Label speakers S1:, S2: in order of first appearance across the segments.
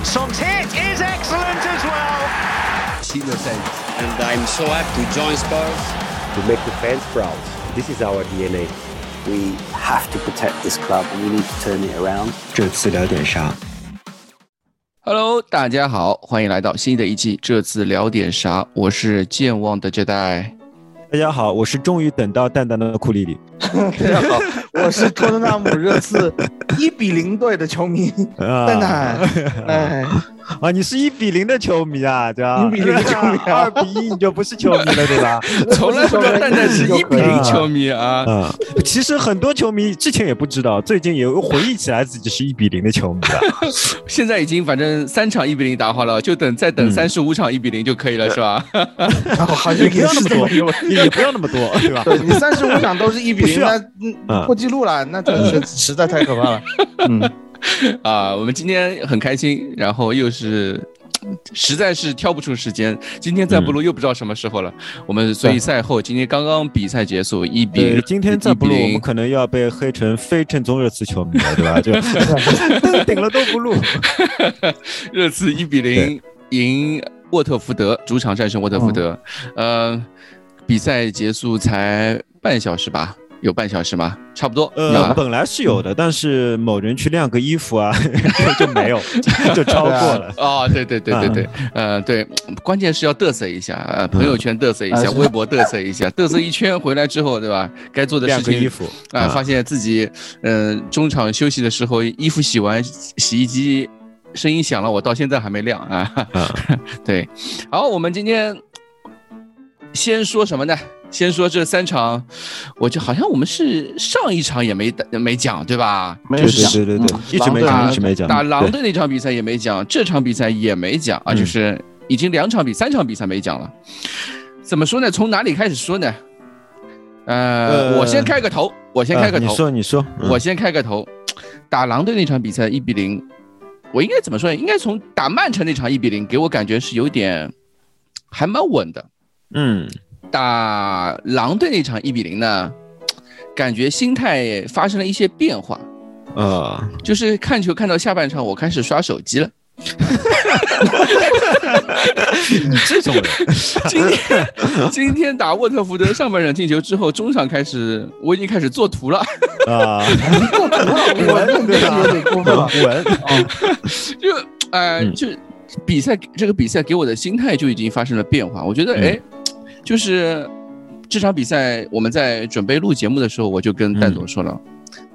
S1: And Son's hit is excellent as well.
S2: and I'm so happy to join Spurs.
S3: to make the fans proud. This is our DNA.
S4: We have to protect this club and we need to turn it around.
S5: 这次聊点啥？
S6: Hello，大家好，欢迎来到新的一期。这次聊点啥？我是健忘的这代。
S5: 大家好，我是终于等到蛋蛋的库里里。
S7: 大家好，我是托特纳姆热刺一比零队的球迷
S5: 啊
S7: 蛋蛋。哎，
S5: 啊，你是一比零的球迷啊，对吧？
S7: 一比零的 球迷啊
S5: 二比一你就不是球迷了，对吧？
S6: 从来不知道蛋蛋是一比零球迷啊。
S5: 嗯、其实很多球迷之前也不知道，最近也回忆起来自己是一比零的球迷了。
S6: 现在已经反正三场一比零打好了，就等再等
S5: 嗯
S6: 三十五场一比零就可以了，是吧？
S7: 好像
S5: 也不
S7: 也
S5: 要那么多也不要那么多，对吧？
S7: 对你三十五场都是一比零，那破纪录了，那真是实在太可怕了。嗯，
S6: 啊，我们今天很开心，然后又是。实在是挑不出时间，今天再不录又不知道什么时候了。我们所以赛后今天刚刚比赛结束，一比
S5: 对，今天再不录
S6: ，1比0
S5: 我们可能要被黑成非正宗热刺球迷了，对吧？就登 顶了都不录。
S6: 热刺一比零赢沃特福德，主场战胜沃特福德。呃，比赛结束才半小时吧？有半小时吗？差不多。
S5: 呃，
S6: 啊
S5: 本来是有的，但是某人去晾个衣服啊，就 就没有，就超过了。
S6: 哦，对对对对对，呃，对，关键是要嘚瑟一下，呃，朋友圈嘚瑟一下，微博嘚瑟一下，嘚瑟一圈回来之后，对吧？该做的事情
S5: 晾个衣服
S6: 啊，发现自己，嗯、中场休息的时候，衣服洗完，洗衣机声音响了，我到现在还没晾啊。
S5: 啊，
S6: 对，好，我们今天先说什么呢？先说这三场，我就好像我们是上一场也没没讲，对吧？
S5: 对
S7: 没有讲
S5: 对对对一直没
S7: 狼
S5: 讲，一直没讲。
S6: 打狼队那场比赛也没讲，这场比赛也没讲啊，
S5: 嗯
S6: 就是已经两场比三场比赛没讲了。怎么说呢？从哪里开始说呢？呃，
S5: 呃
S6: 我先开个头，我先开个
S5: 头你
S6: 头，
S5: 说你说，嗯
S6: 我先开个头。打狼队那场比赛一比零，我应该怎么说呢？应该从打曼城那场一比零，给我感觉是有点还蛮稳的。
S5: 嗯
S6: 打狼队那场一比零呢，感觉心态发生了一些变化。
S5: 呃，
S6: 就是看球看到下半场，我开始刷手机了。
S5: 你 这种人，
S6: 今天今天打沃特福德上半场进球之后，中场开始我已经开始做图了，
S5: 啊，
S7: 做图了，我认
S5: 对啊
S7: 真有点过分了。
S5: 文，
S6: 就呃
S5: 嗯
S6: 就比赛这个比赛给我的心态就已经发生了变化。我觉得
S5: 嗯
S6: 哎，就是这场比赛我们在准备录节目的时候，我就跟蛋总说了，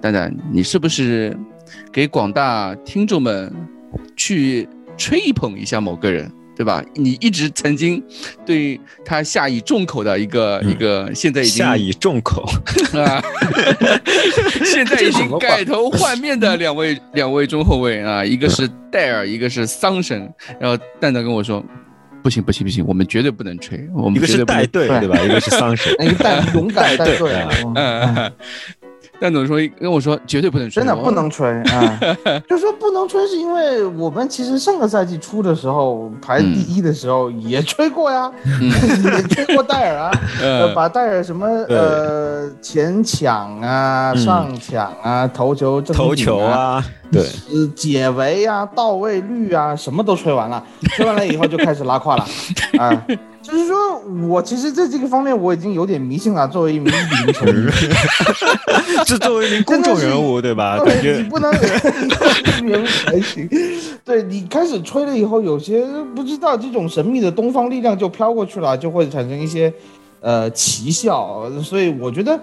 S6: 蛋蛋你是不是给广大听众们去吹捧一下某个人？对吧？你一直曾经对他下以重口的一个、
S5: 嗯
S6: 一个，现在已经
S5: 下以重口，
S6: 啊，现在已经改头换面的两位两位中后卫啊，一个是戴尔，一个是桑神。然后蛋蛋跟我说，不行不行不行，我们绝对不能吹，我
S5: 一个是
S6: 们绝对不能
S5: 带队，对吧？一个是桑神。
S7: 一个带 勇敢带队
S5: 带队，
S7: 嗯
S6: 嗯，蛋总说跟我说绝对不能吹，
S7: 真的不能吹啊！就说不能吹，是因为我们其实上个赛季初的时候排第一的时候也吹过呀，
S6: 嗯
S7: 也吹过戴尔啊，把戴尔什么呃前抢啊、
S5: 嗯
S7: 上抢啊、头球、正
S5: 头球啊，对，
S7: 呃，解围啊、到位率啊，什么都吹完了，吹完了以后就开始拉胯了，啊，就是说我其实在这个方面我已经有点迷信了，作为一名一比零球迷，
S5: 是作为一名公众人物，对吧？感觉
S7: 你不能人物才行，对你开始吹了以后，有些不知道这种神秘的东方力量就飘过去了，就会产生一些呃奇效，所以我觉得。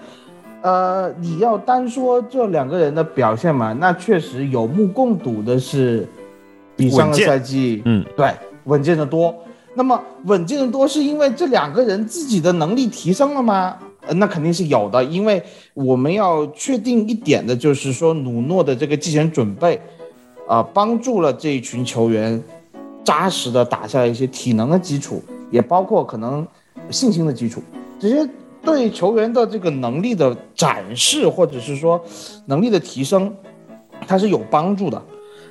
S7: 呃，你要单说这两个人的表现嘛，那确实有目共睹的是，比上个赛季，
S5: 嗯，
S7: 对，稳健的多。那么稳健的多是因为这两个人自己的能力提升了吗？呃，那肯定是有的，因为我们要确定一点的就是说，努诺的这个季前准备，啊、帮助了这一群球员扎实的打下一些体能的基础，也包括可能信心的基础，这些对球员的这个能力的展示，或者是说能力的提升，它是有帮助的。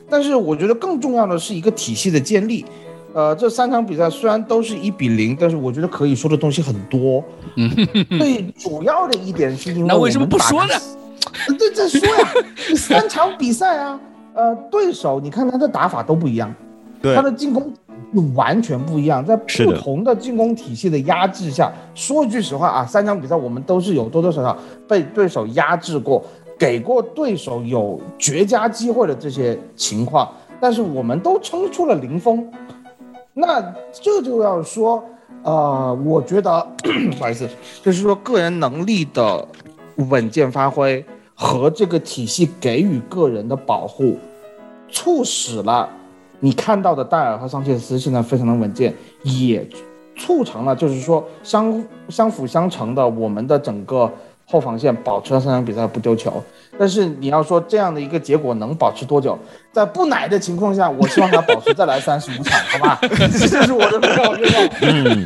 S7: 但是我觉得更重要的是一个体系的建立。呃，这三场比赛虽然都是一比零，但是我觉得可以说的东西很多。
S6: 嗯，
S7: 最主要的一点是因为
S6: 那为什么不说呢？
S7: 对，再说呀，三场比赛啊，呃，对手你看他的打法都不一样，
S5: 对
S7: 他的进攻完全不一样，在不同的进攻体系的压制下，说句实话啊，三场比赛我们都是有多多少少被对手压制过，给过对手有绝佳机会的这些情况，但是我们都撑出了零封。那这就要说，呃，我觉得 不好意思，就是说个人能力的稳健发挥和这个体系给予个人的保护，促使了你看到的戴尔和桑切斯现在非常的稳健，也促成了就是说相相辅相成的我们的整个后防线保持了三场比赛不丢球。但是你要说这样的一个结果能保持多久？在不奶的情况下，我希望他保持再来三十五场，好吧？这是我的目标愿望。
S5: 嗯，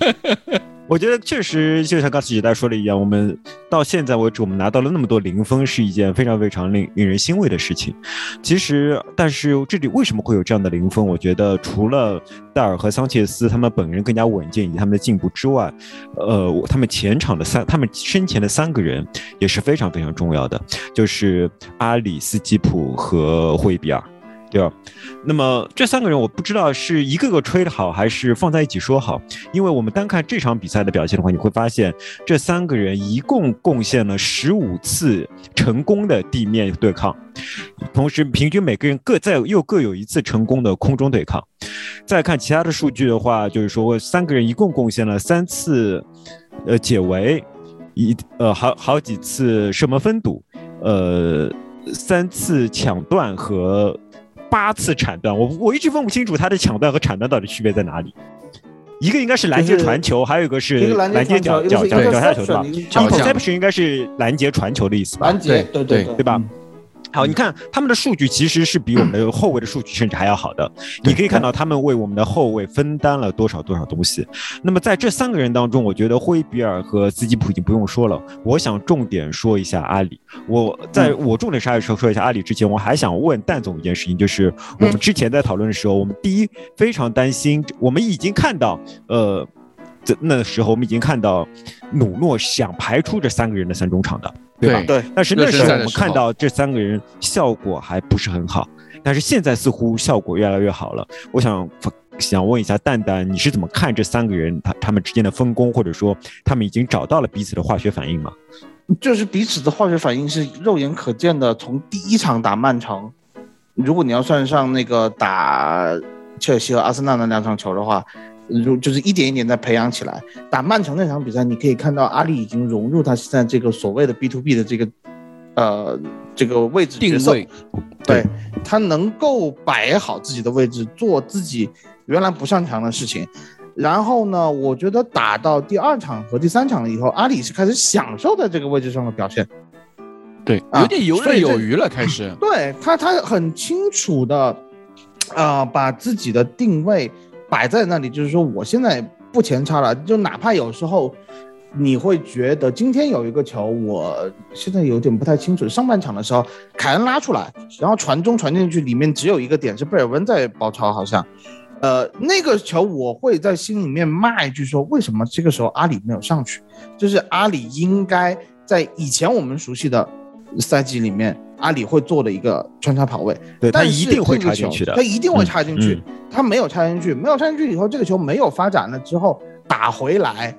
S5: 我觉得确实就像刚才时代说的一样，我们到现在为止，我们拿到了那么多零分，是一件非常非常令令人欣慰的事情。其实，但是这里为什么会有这样的零分？我觉得除了戴尔和桑切斯他们本人更加稳健以及他们的进步之外，呃，他们前场的三，他们身前的三个人也是非常非常重要的，就是阿里斯基普和霍伊比尔。对吧？那么这三个人，我不知道是一个个吹的好，还是放在一起说好。因为我们单看这场比赛的表现的话，你会发现这三个人一共贡献了十五次成功的地面对抗，同时平均每个人各在又各有一次成功的空中对抗。再看其他的数据的话，就是说三个人一共贡献了三次，呃解围，一呃好好几次射门封堵，呃三次抢断和。八次铲断，我我一直分不清楚他的抢断和铲断到底区别在哪里。一个应该是拦截传球，还有一个是拦截脚脚脚脚下球对吧？interception 应该是拦截传球的意思吧？
S7: 拦截，对对
S5: 对吧？好，你看他们的数据其实是比我们的后卫的数据甚至还要好的。你可以看到他们为我们的后卫分担了多少多少东西。那么在这三个人当中，我觉得霍伊比尔和斯基普已经不用说了。我想重点说一下阿里。我在我重点说说说一下阿里之前，我还想问蛋总一件事情，就是我们之前在讨论的时候，我们第一非常担心，我们已经看到，呃，那时候我们已经看到努诺想排出这三个人的三中场的。对吧？
S7: 对，
S5: 但是那时候我们看到这三个人效果还不是很好，但是现在似乎效果越来越好了。我想想问一下蛋蛋，你是怎么看这三个人他他们之间的分工，或者说他们已经找到了彼此的化学反应吗？
S7: 就是彼此的化学反应是肉眼可见的。从第一场打曼城，如果你要算上那个打切尔西和阿森纳那两场球的话。如就是一点一点在培养起来。打曼城那场比赛，你可以看到阿里已经融入他现在这个所谓的 B to B 的这个，呃，这个位置
S6: 定位，
S7: 对他能够摆好自己的位置，做自己原来不擅长的事情。然后呢，我觉得打到第二场和第三场了以后，阿里是开始享受在这个位置上的表现，
S6: 对，有点游刃有余了，开始。
S7: 对他，他很清楚的，啊，把自己的定位。摆在那里，就是说我现在不前插了，就哪怕有时候你会觉得今天有一个球，我现在有点不太清楚。上半场的时候，凯恩拉出来，然后传中传进去，里面只有一个点是贝尔温在包抄，好像，呃，那个球我会在心里面骂一句说，为什么这个时候阿里没有上去？就是阿里应该在以前我们熟悉的赛季里面。阿里会做的一个穿插跑位，
S5: 对他一定会插进去的，
S7: 他一定会插进去。他没有插进去，没有插进去以后，这个球没有发展了之后打回来，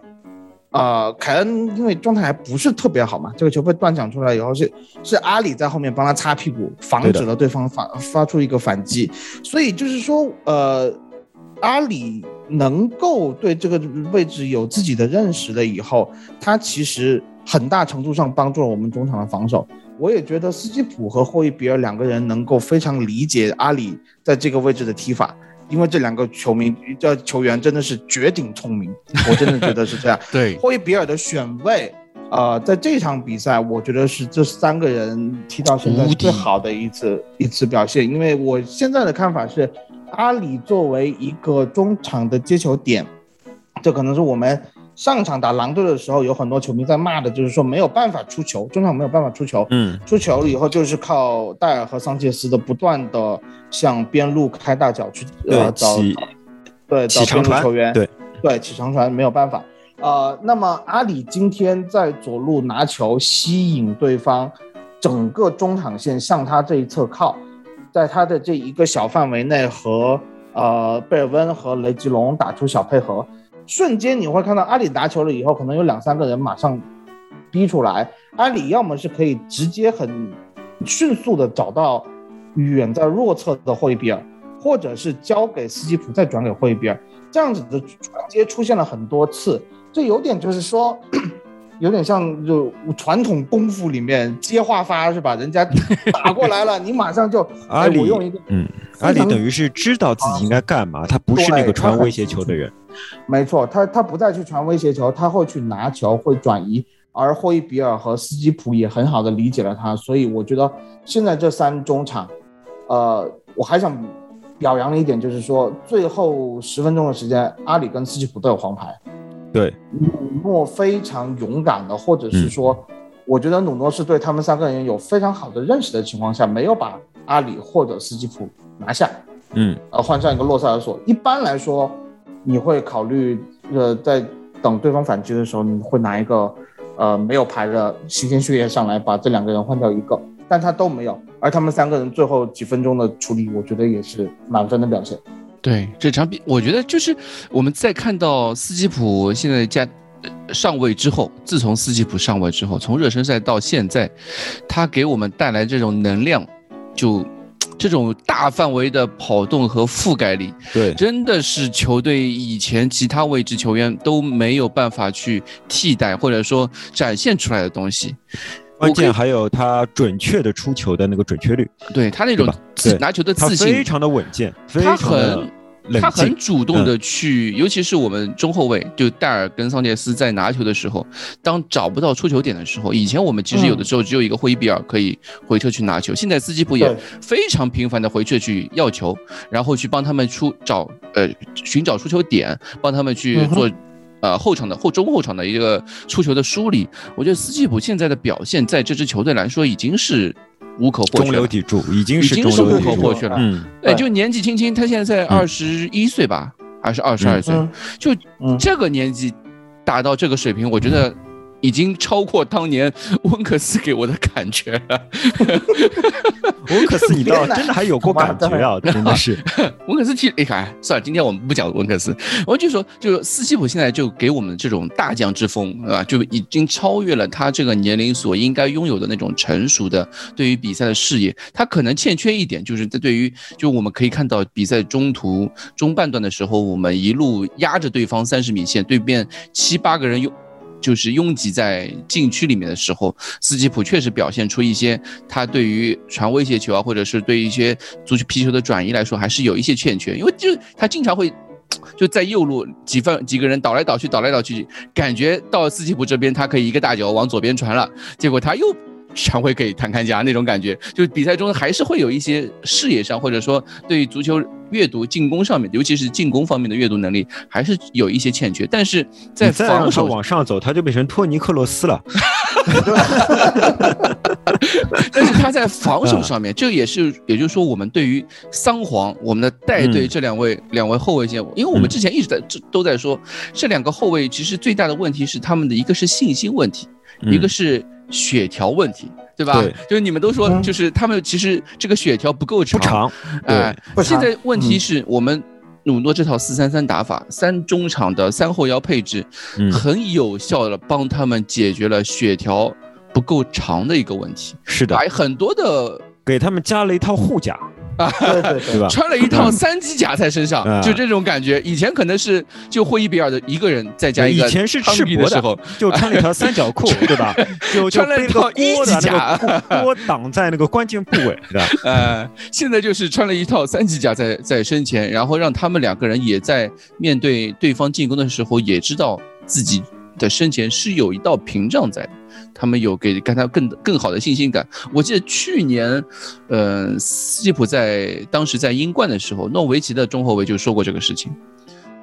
S7: 呃，凯恩因为状态还不是特别好嘛，这个球被断抢出来以后是是阿里在后面帮他擦屁股，防止了对方发发出一个反击。所以就是说，呃，阿里能够对这个位置有自己的认识了以后，他其实很大程度上帮助了我们中场的防守。我也觉得斯基普和霍伊比尔两个人能够非常理解阿里在这个位置的踢法，因为这两个球迷这球员真的是绝顶聪明，我真的觉得是这样。
S6: 对，
S7: 霍伊比尔的选位，呃，在这场比赛，我觉得是这三个人踢到现在最好的一次一次表现。因为我现在的看法是，阿里作为一个中场的接球点，这可能是我们。上场打狼队的时候，有很多球迷在骂的，就是说没有办法出球，中场没有办法出球。
S5: 嗯，
S7: 出球了以后就是靠戴尔和桑切斯的不断的向边路开大脚去呃找，对找边路球员，
S5: 对
S7: 对起长传没有办法。呃，那么阿里今天在左路拿球吸引对方，整个中场线向他这一侧靠，在他的这一个小范围内和。呃贝尔温和雷吉隆打出小配合，瞬间你会看到阿里拿球了以后，可能有两三个人马上逼出来，阿里要么是可以直接很迅速的找到远在弱侧的霍伊比尔，或者是交给斯基普再转给霍伊比尔，这样子的传接出现了很多次，这有点就是说。有点像就传统功夫里面接话发是吧？人家 打过来了，你马上就
S5: 阿里
S7: 我用一个
S5: 嗯，阿里等于是知道自己应该干嘛，他不是那个传威胁球的人。
S7: 没错，他他不再去传威胁球，他会去拿球，会转移。而霍伊比尔和斯基普也很好的理解了他，所以我觉得现在这三中场，呃，我还想表扬的一点就是说，最后十分钟的时间，阿里跟斯基普都有黄牌。
S5: 对，
S7: 努诺非常勇敢的，或者是说，我觉得努诺是对他们三个人有非常好的认识的情况下，没有把阿里或者斯基普拿下，
S5: 嗯，
S7: 呃，换上一个洛塞尔索。一般来说，你会考虑，呃，在等对方反击的时候，你会拿一个，呃，没有牌的新鲜血液上来把这两个人换掉一个，但他都没有，而他们三个人最后几分钟的处理，我觉得也是满分的表现。
S6: 对这场比，我觉得就是我们在看到斯基普现在加上位之后，自从斯基普上位之后，从热身赛到现在，他给我们带来这种能量，就这种大范围的跑动和覆盖力，
S5: 对，
S6: 真的是球队以前其他位置球员都没有办法去替代或者说展现出来的东西。
S5: 关键还有他准确的出球的那个准确率，
S6: 对他那种拿球的自信，
S5: 非常的稳健，
S6: 他很他很主动的去，尤其是我们中后卫就戴尔跟桑切斯在拿球的时候，当找不到出球点的时候，以前我们其实有的时候只有一个霍伊比尔可以回撤去拿球，现在斯基普也非常频繁的回撤去要球，然后去帮他们出找呃寻找出球点，帮他们去做。呃，后场的后中后场的一个出球的梳理，我觉得斯基普现在的表现，在这支球队来说已经是无可或缺，
S5: 中流砥柱，已经
S6: 是
S5: 中
S6: 流无可或缺了。
S5: 嗯，
S6: 哎，就年纪轻轻，他现在才二十一岁吧，还是二十二岁？就这个年纪达到这个水平，我觉得。已经超过当年温克斯给我的感觉了。
S5: 温克斯，你倒真的还有过感觉啊！真的是。
S6: 温克斯，其实哎，算了，今天我们不讲温克斯，我就说，就斯基普现在就给我们这种大将之风，啊，就已经超越了他这个年龄所应该拥有的那种成熟的对于比赛的视野。他可能欠缺一点，就是在对于，就我们可以看到比赛中途中半段的时候，我们一路压着对方三十米线，对面七八个人用。就是拥挤在禁区里面的时候，斯基普确实表现出一些他对于传威胁球啊，或者是对一些足球皮球的转移来说，还是有一些欠缺。因为就他经常会就在右路几分几个人倒来倒去，倒来倒去，感觉到斯基普这边他可以一个大脚往左边传了，结果他又传回给坦坎加那种感觉。就比赛中还是会有一些视野上，或者说对足球。阅读进攻上面，尤其是进攻方面的阅读能力，还是有一些欠缺。但是在防守
S5: 往上走，他就变成托尼克罗斯了。
S6: 但是他在防守上面，这也是，也就是说，我们对于桑黄，我们的带队这两位两位后卫线，因为我们之前一直在都在说，这两个后卫其实最大的问题是他们的一个是信心问题，一个是血条问题。对吧？就是你们都说，就是他们其实这个血条不够长，
S5: 不长。
S6: 哎，现在问题是我们努诺这套四三三打法，三中场的三后腰配置，很有效的帮他们解决了血条不够长的一个问题。
S5: 是的，
S6: 把很多的
S5: 给他们加了一套护甲。
S7: 啊，对对对吧？
S6: 穿了一套三级甲在身上，就这种感觉。以前可能是就霍伊比尔的一个人再加一个，
S5: 以前是赤膊的时候，就穿了一条三角裤，对吧？就
S6: 穿了一套一级甲，
S5: 锅挡在那个关键部位，对吧？
S6: 呃，现在就是穿了一套三级甲在在身前，然后让他们两个人也在面对对方进攻的时候，也知道自己的身前是有一道屏障在的。他们有给给他更更好的信心感。我记得去年，呃，斯基普在当时在英冠的时候，诺维奇的中后卫就说过这个事情，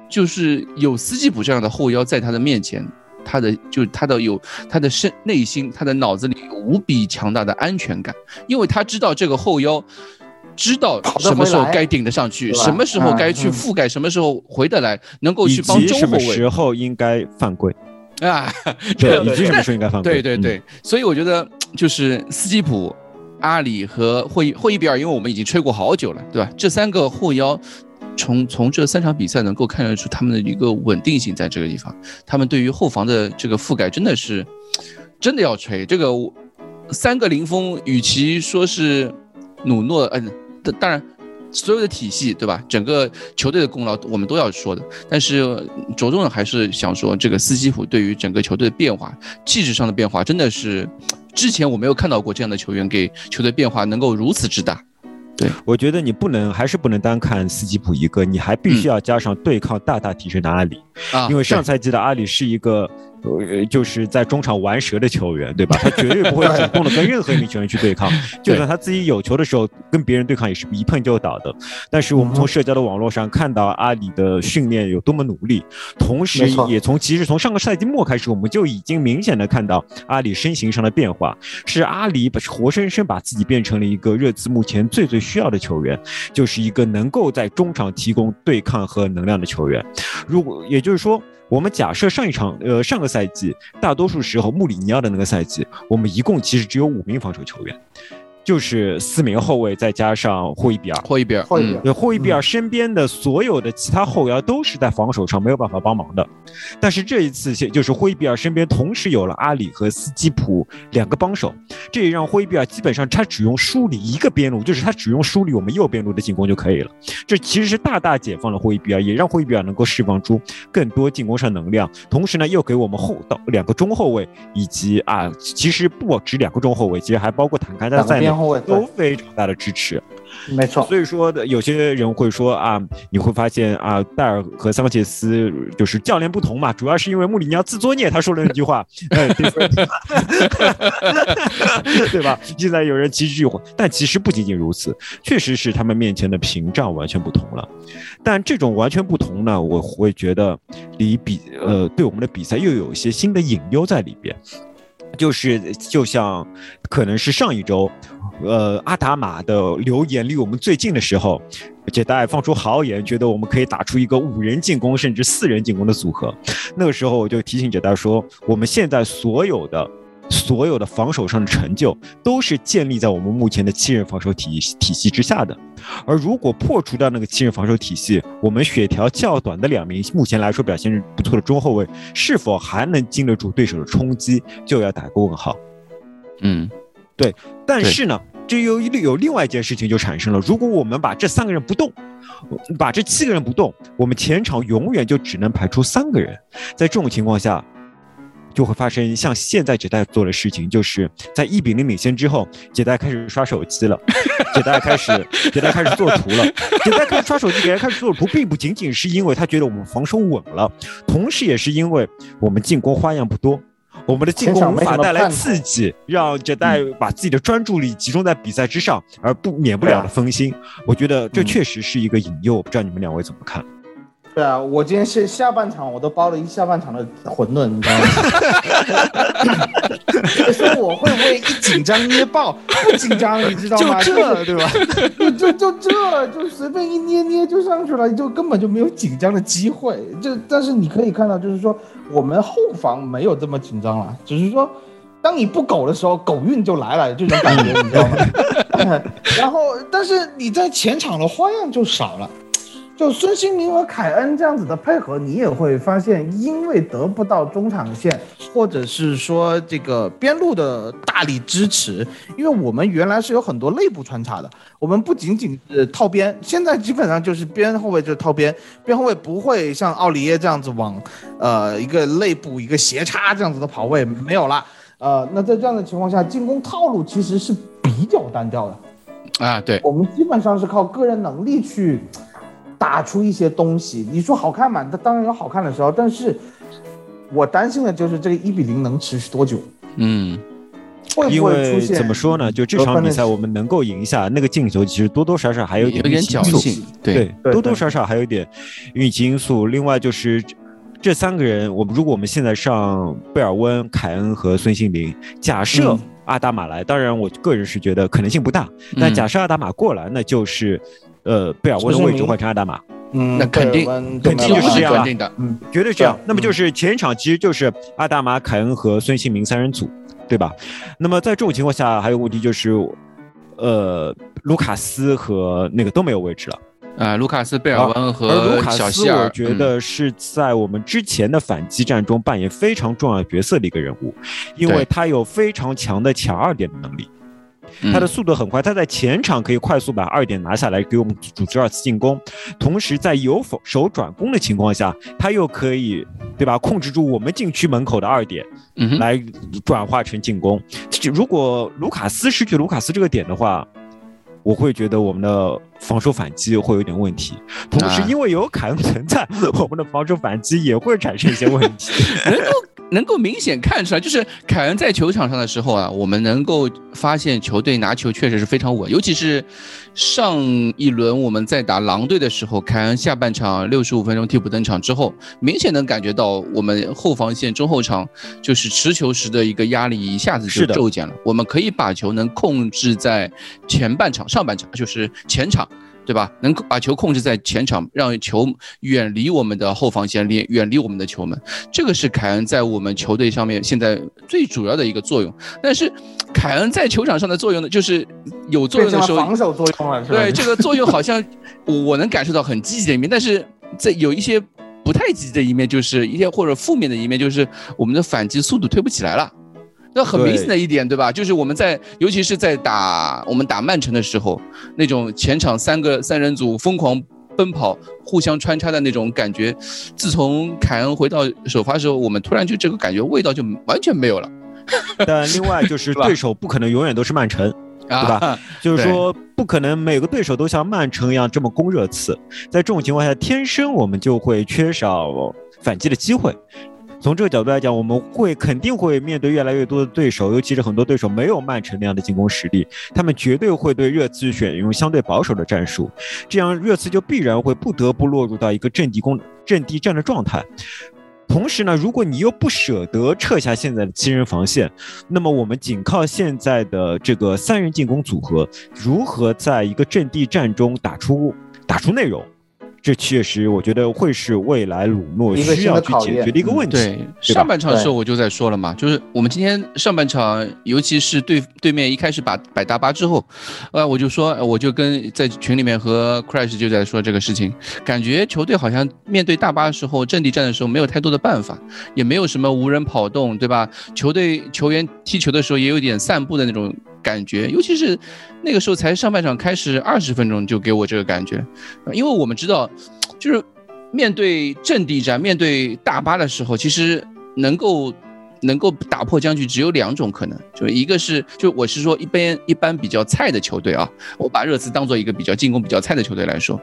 S6: 就是有斯基普这样的后腰在他的面前，他的就他的有他的身内心，他的脑子里有无比强大的安全感，因为他知道这个后腰知道什么时候该顶得上去，什么时候该去覆盖，什么时候回得来，能够去帮中后卫，什
S5: 么时候应该犯规。
S6: 啊，
S5: 对，以及什么时候应该犯规？
S6: 对对对，所以我觉得就是斯基普、阿里和霍伊霍伊比尔，因为我们已经吹过好久了，对吧？这三个后腰从从这三场比赛能够看得出他们的一个稳定性在这个地方，他们对于后防的这个覆盖真的是真的要吹。这个三个零封，与其说是努诺，嗯，当然所有的体系对吧？整个球队的功劳我们都要说的，但是着重的还是想说这个斯基普对于整个球队的变化、气质上的变化，真的是之前我没有看到过这样的球员给球队变化能够如此之大。对，
S5: 我觉得你不能，还是不能单看斯基普一个，你还必须要加上对抗大大提升的阿里，
S6: 啊，
S5: 因为上赛季的阿里是一个。呃，就是在中场玩蛇的球员，对吧？他绝对不会主动的跟任何一名球员去对抗，就算他自己有球的时候，跟别人对抗也是一碰就倒的。但是我们从社交的网络上看到阿里的训练有多么努力，同时也从其实从上个赛季末开始，我们就已经明显的看到阿里身形上的变化，是阿里把活生生把自己变成了一个热刺目前最最需要的球员，就是一个能够在中场提供对抗和能量的球员。如果也就是说。我们假设上一场，呃，上个赛季大多数时候穆里尼奥的那个赛季，我们一共其实只有五名防守球员。就是四名后卫，再加上霍伊比尔。
S6: 霍伊比尔，
S7: 霍伊比尔，
S5: 霍伊比尔身边的所有的其他后腰都是在防守上没有办法帮忙的。但是这一次，就是霍伊比尔身边同时有了阿里和斯基普两个帮手，这也让霍伊比尔基本上他只用梳理一个边路，就是他只用梳理我们右边路的进攻就可以了。这其实是大大解放了霍伊比尔，也让霍伊比尔能够释放出更多进攻上能量。同时呢，又给我们后到两个中后卫以及啊，其实不止两个中后卫，其实还包括坦卡在内。都非常大的支持，
S7: 没错。
S5: 所以说的有些人会说啊，你会发现啊，戴尔和桑切斯就是教练不同嘛，主要是因为穆里尼奥自作孽，他说了那句话，对吧？现在有人提这句，但其实不仅仅如此，确实是他们面前的屏障完全不同了。但这种完全不同呢，我会觉得离比呃对我们的比赛又有一些新的隐忧在里边。就是就像，可能是上一周，呃，阿达玛的留言离我们最近的时候，杰代放出豪言，觉得我们可以打出一个五人进攻甚至四人进攻的组合。那个时候我就提醒杰代说，我们现在所有的。所有的防守上的成就都是建立在我们目前的七人防守体系体系之下的，而如果破除掉那个七人防守体系，我们血条较短的两名目前来说表现不错的中后卫，是否还能经得住对手的冲击，就要打个问号。
S6: 嗯，
S5: 对。但是呢，这又有另外一件事情就产生了：如果我们把这三个人不动，把这七个人不动，我们前场永远就只能排出三个人。在这种情况下。就会发生像现在杰代做的事情，就是在一比零领先之后，杰代开始刷手机了，杰代开始杰代开始做图了，杰代开始刷手机，杰代开始做图，并不仅仅是因为他觉得我们防守稳了，同时也是因为我们进攻花样不多，我们的进攻无法带来刺激，让杰代把自己的专注力集中在比赛之上，而不免不了的分心。我觉得这确实是一个引诱，不知道你们两位怎么看？
S7: 对啊，我今天是下半场我都包了一下半场的馄饨，你知道吗？说我会不会一紧张捏爆？不紧张，你知道吗？
S5: 就这，对吧？
S7: 就就就这就随便一捏捏就上去了，就根本就没有紧张的机会。就但是你可以看到，就是说我们后防没有这么紧张了，只是说当你不苟的时候，狗运就来了，这种感觉，你知道吗？然后，但是你在前场的花样就少了。就孙兴民和凯恩这样子的配合，你也会发现，因为得不到中场线，或者是说这个边路的大力支持，因为我们原来是有很多内部穿插的，我们不仅仅是套边，现在基本上就是边后卫就是套边，边后卫不会像奥里耶这样子往，呃一个内部一个斜插这样子的跑位没有了，呃，那在这样的情况下，进攻套路其实是比较单调的，
S6: 啊，对，
S7: 我们基本上是靠个人能力去。打出一些东西，你说好看嘛？它当然有好看的时候，但是我担心的就是这个一比零能持续多久？
S6: 嗯，
S7: 会不会出现？
S5: 怎么说呢？就这场比赛我们能够赢下那个进球，其实多多少少还有点
S6: 运气因素。对，
S5: 多多少少还有点运气因素。另外就是这三个人，我们如果我们现在上贝尔温、凯恩和孙兴民，假设阿达玛来，当然我个人是觉得可能性不大，但假设阿达玛过来，那就是。呃，贝尔温的位置换成阿达玛，
S7: 嗯，
S6: 那肯定
S5: 肯定就是这样
S6: 的，
S5: 嗯，绝对这样。那么就是前场其实就是阿达玛、凯恩和孙兴民三人组，对吧？那么在这种情况下，还有问题就是，呃，卢卡斯和那个都没有位置了。
S6: 啊，卢卡斯、贝尔温和
S5: 卡斯，
S6: 小希尔，
S5: 我觉得是在我们之前的反击战中扮演非常重要角色的一个人物，因为他有非常强的抢二点的能力。
S6: 嗯
S5: 他的速度很快，他在前场可以快速把二点拿下来，给我们组织二次进攻。同时，在有否手转攻的情况下，他又可以，对吧？控制住我们禁区门口的二点，
S6: 嗯，
S5: 来转化成进攻。如果卢卡斯失去卢卡斯这个点的话，我会觉得我们的防守反击会有点问题。同时
S6: 啊，
S5: 因为有凯恩存在，我们的防守反击也会产生一些问题。
S6: 能够能够明显看出来，就是凯恩在球场上的时候啊，我们能够发现球队拿球确实是非常稳，尤其是上一轮我们在打狼队的时候，凯恩下半场六十五分钟替补登场之后，明显能感觉到我们后防线中后场就是持球时的一个压力一下子就骤减了，我们可以把球能控制在前半场、上半场，就是前场。对吧？能够把球控制在前场，让球远离我们的后防线，离远离我们的球门。这个是凯恩在我们球队上面现在最主要的一个作用。但是，凯恩在球场上的作用呢，就是有作用的时候，
S7: 防守作用了？
S6: 对这个作用好像我能感受到很积极的一面，但是在有一些不太积极的一面，就是一些或者负面的一面，就是我们的反击速度推不起来了。那很明显的一点，对吧？就是我们在，尤其是在打我们打曼城的时候，那种前场三个三人组疯狂奔跑、互相穿插的那种感觉，自从凯恩回到首发时候，我们突然就这个感觉味道就完全没有了，
S5: 但另外就 是对手不可能永远都是曼城，
S6: 啊，
S5: 对吧？就是说不可能每个对手都像曼城一样这么攻热刺，在这种情况下，天生我们就会缺少反击的机会。从这个角度来讲，我们会肯定会面对越来越多的对手，尤其是很多对手没有曼城那样的进攻实力，他们绝对会对热刺选用相对保守的战术，这样热刺就必然会不得不落入到一个阵地攻、阵地战的状态。同时呢，如果你又不舍得撤下现在的七人防线，那么我们仅靠现在的这个三人进攻组合，如何在一个阵地战中打出打出内容？这确实，我觉得会是未来鲁诺需要去解决的一个问题。
S6: 对，
S5: 对
S6: 上半场的时候我就在说了嘛，就是我们今天上半场，尤其是对对面一开始把摆大巴之后，呃，我就说，呃我就跟在群里面和 Crash 就在说这个事情，感觉球队好像面对大巴的时候，阵地战的时候没有太多的办法，也没有什么无人跑动，对吧？球队球员踢球的时候也有点散步的那种感觉，尤其是那个时候才上半场开始二十分钟就给我这个感觉，因为我们知道，就是面对阵地战、面对大巴的时候，其实能够能够打破僵局只有两种可能，就一个是就我是说一般一般比较菜的球队啊，我把热刺当做一个比较进攻比较菜的球队来说，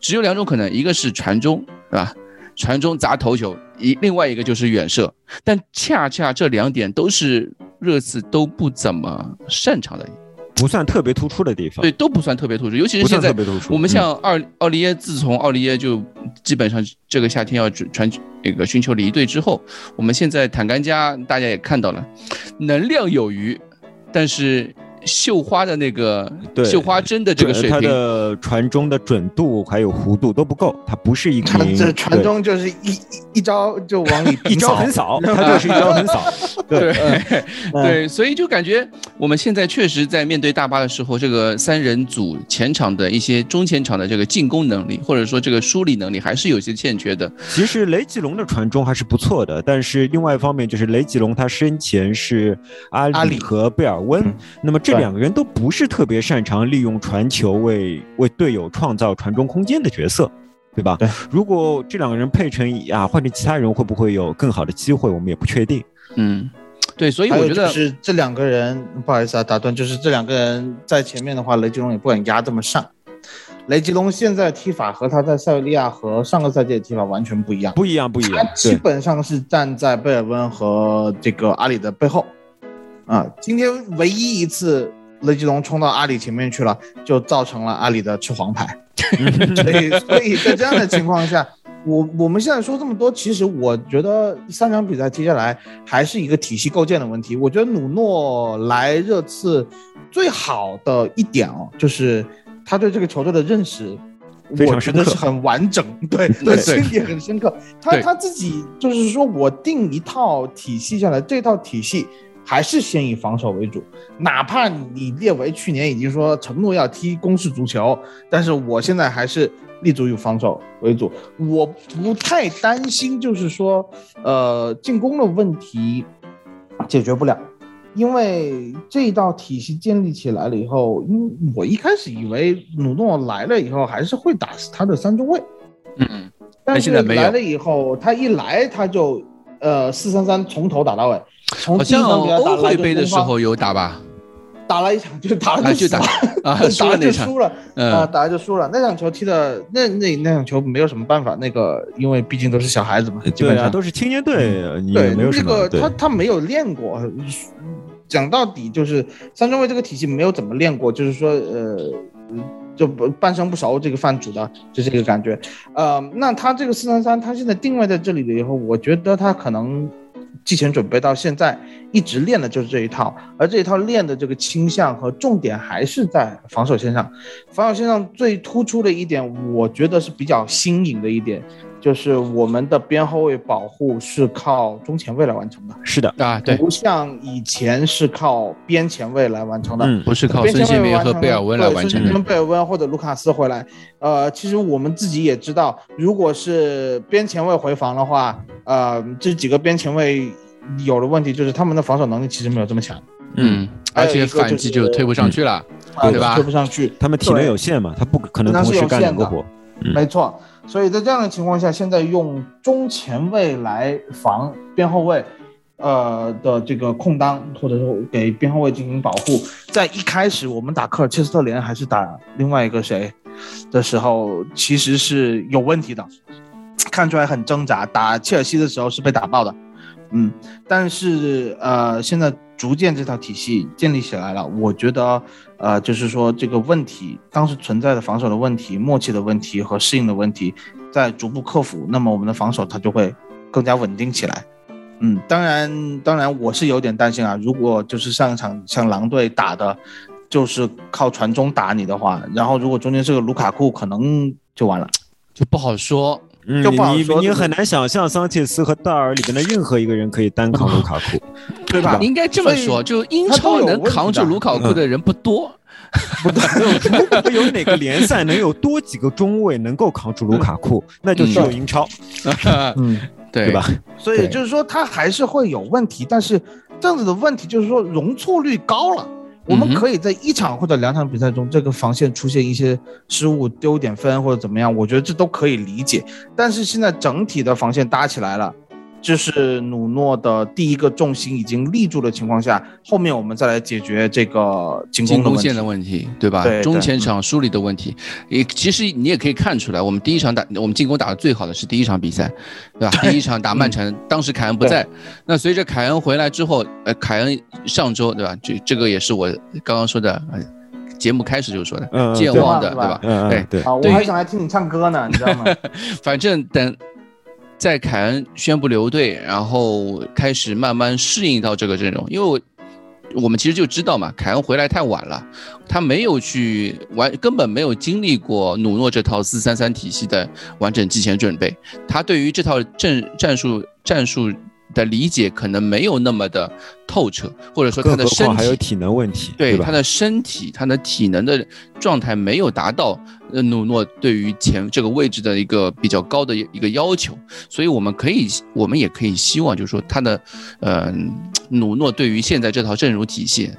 S6: 只有两种可能，一个是传中，对吧？传中砸头球，一另外一个就是远射，但恰恰这两点都是热刺都不怎么擅长的，
S5: 不算特别突出的地方，
S6: 对，都不算特别突出，尤其是现在
S5: 特别突出。
S6: 我们
S5: 嗯
S6: 像奥奥利耶，自从奥利耶就基本上这个夏天要传传那个寻求离队之后，我们现在坦甘加大家也看到了，能量有余，但是绣花的那个绣花针的这个水
S5: 它
S6: 平，
S5: 的传中的准度还有弧度都不够，它不是一
S7: 个
S5: 名
S7: 这传中就是一一一招就往里
S5: 一招横扫，它就是一招横扫。对，
S6: 对对，所以就感觉我们现在确实在面对大巴的时候，这个三人组前场的一些中前场的这个进攻能力，或者说这个梳理能力，还是有些欠缺的。
S5: 其实雷吉隆的传中还是不错的，但是另外一方面就是雷吉隆他身前是阿
S7: 阿里
S5: 里。和贝尔温，
S7: 嗯。
S5: 那么这
S7: 对
S5: 两个人都不是特别擅长利用传球为为队友创造传中空间的角色。对吧？
S7: 对
S5: 如果这两个人配成啊，换成其他人会不会有更好的机会？我们也不确定。
S6: 嗯，对，所以我觉得
S7: 就是这两个人，不好意思啊，打断，就是这两个人在前面的话，雷吉隆也不敢压这么上。雷吉隆现在踢法和他在塞维利亚和上个赛季的踢法完全不一样，
S5: 不一样，不一
S7: 他
S5: 样。
S7: 基，本上是站在贝尔温和这个阿里的背后。啊，今天唯一一次雷吉隆冲到阿里前面去了，就造成了阿里的吃黄牌。所以，所以在这样的情况下，我我们现在说这么多，其实我觉得三场比赛接下来还是一个体系构建的问题。我觉得努诺来热刺最好的一点哦，就是他对这个球队的认识。我觉得是很完整，对
S6: 对
S7: 心里很深刻。他他自己就是说我定一套体系下来，这套体系还是先以防守为主，哪怕你列为去年已经说承诺要踢攻势足球，但是我现在还是立足于防守为主。我不太担心，就是说，呃，进攻的问题解决不了，因为这一道体系建立起来了以后，因我一开始以为努诺来了以后还是会打死他的三中卫，
S6: 嗯，
S7: 但是来了以后，他一来他就呃四三三从头打到尾，从
S6: 好像
S7: 第一场比赛打
S6: 欧会
S7: 了一个东方
S6: 杯的时候有打吧？
S7: 打了一场就打了
S6: 啊，就打
S7: 了。
S6: 啊，输
S7: 打了就输了，啊，
S6: 嗯，
S7: 打了就输了。那场球踢的那那那场球没有什么办法，那个因为毕竟都是小孩子嘛，基本上。
S5: 都是青年队，
S7: 对
S5: 也没有什
S7: 那个
S5: 么对。
S7: 他他没有练过，讲到底就是三中卫这个体系没有怎么练过，就是说呃。就不半生不熟，这个饭煮的就这个感觉，呃，那他这个四三三，他现在定位在这里了以后，我觉得他可能季前准备到现在一直练的就是这一套，而这一套练的这个倾向和重点还是在防守线上。防守线上最突出的一点，我觉得是比较新颖的一点，就是我们的边后卫保护是靠中前卫来完成的，
S5: 是的，
S6: 啊，对，
S7: 不像以前是靠边前卫来完成的。
S5: 嗯，
S6: 不是靠
S7: 边
S6: 孙兴民
S7: 前卫完成
S6: 和贝尔温来
S7: 对
S6: 完成的
S7: 孙兴民、，贝尔温或者卢卡斯回来。呃，其实我们自己也知道，如果是边前卫回防的话，呃，这几个边前卫有的问题就是他们的防守能力其实没有这么强，
S6: 嗯，而且反击就推不上去了，
S7: 啊
S6: 对吧
S7: 推不上去。
S5: 他们体能
S7: 对
S5: 有限嘛，他不可能同时干两个活。嗯
S7: 没错，所以在这样的情况下，现在用中前卫来防边后卫，呃的这个空当，或者说给边后卫进行保护。在一开始我们打科尔切斯特联还是打另外一个谁的时候，其实是有问题的，看出来很挣扎。打切尔西的时候是被打爆的，嗯，但是呃，现在逐渐这套体系建立起来了，我觉得呃，就是说这个问题当时存在的防守的问题、默契的问题和适应的问题，在逐步克服，那么我们的防守它就会更加稳定起来。嗯，当然，当然我是有点担心啊，如果就是上一场像狼队打的，就是靠传中打你的话，然后如果中间是个卢卡库，可能就完了。
S6: 就不好说。
S5: 嗯，
S7: 就不好
S5: 你你很难想象桑切斯和戴尔里边的任何一个人可以单扛卢卡库，
S7: 对吧？
S6: 应该这么说，就英超能扛住卢卡库的人不多。
S5: 不 有哪个联赛能有多几个中卫能够扛住卢卡库？那就只有英超，
S7: 嗯，
S6: 对
S5: 对吧？？
S7: 所以就是说他还是会有问题，但是这样子的问题就是说容错率高了。我们可以在一场或者两场比赛中，这个防线出现一些失误，丢点分或者怎么样，我觉得这都可以理解。但是现在整体的防线搭起来了，就是努诺的第一个重心已经立住的情况下，后面我们再来解决这个进攻的问题
S6: 进攻线的。问题，对吧？中前场梳理的问题，也其实你也可以看出来，我们第一场打我们进攻打的最好的是第一场比赛，对吧？第一场打曼城，当时凯恩不在，那随着凯恩回来之后，呃，凯恩上周对吧？这这个也是我刚刚说的，呃节目开始就说的，
S5: 嗯，
S6: 健忘的，
S7: 对吧
S6: 对对
S5: 嗯对，
S7: 啊，我还想来听你唱歌呢，你知道吗？
S6: 反正等在凯恩宣布留队，然后开始慢慢适应到这个阵容，因为我我们其实就知道嘛，凯恩回来太晚了，他没有去完，根本没有经历过努诺这套四三三体系的完整季前准备，他对于这套阵战术战术。的理解可能没有那么的透彻，或者说他的身体
S5: 况还有体能问题，吧
S6: 对他？的身体、他的体能的状态没有达到呃努诺对于前这个位置的一个比较高的一个要求，所以我们可以，我们也可以希望，就是说他的呃努诺对于现在这套阵容体系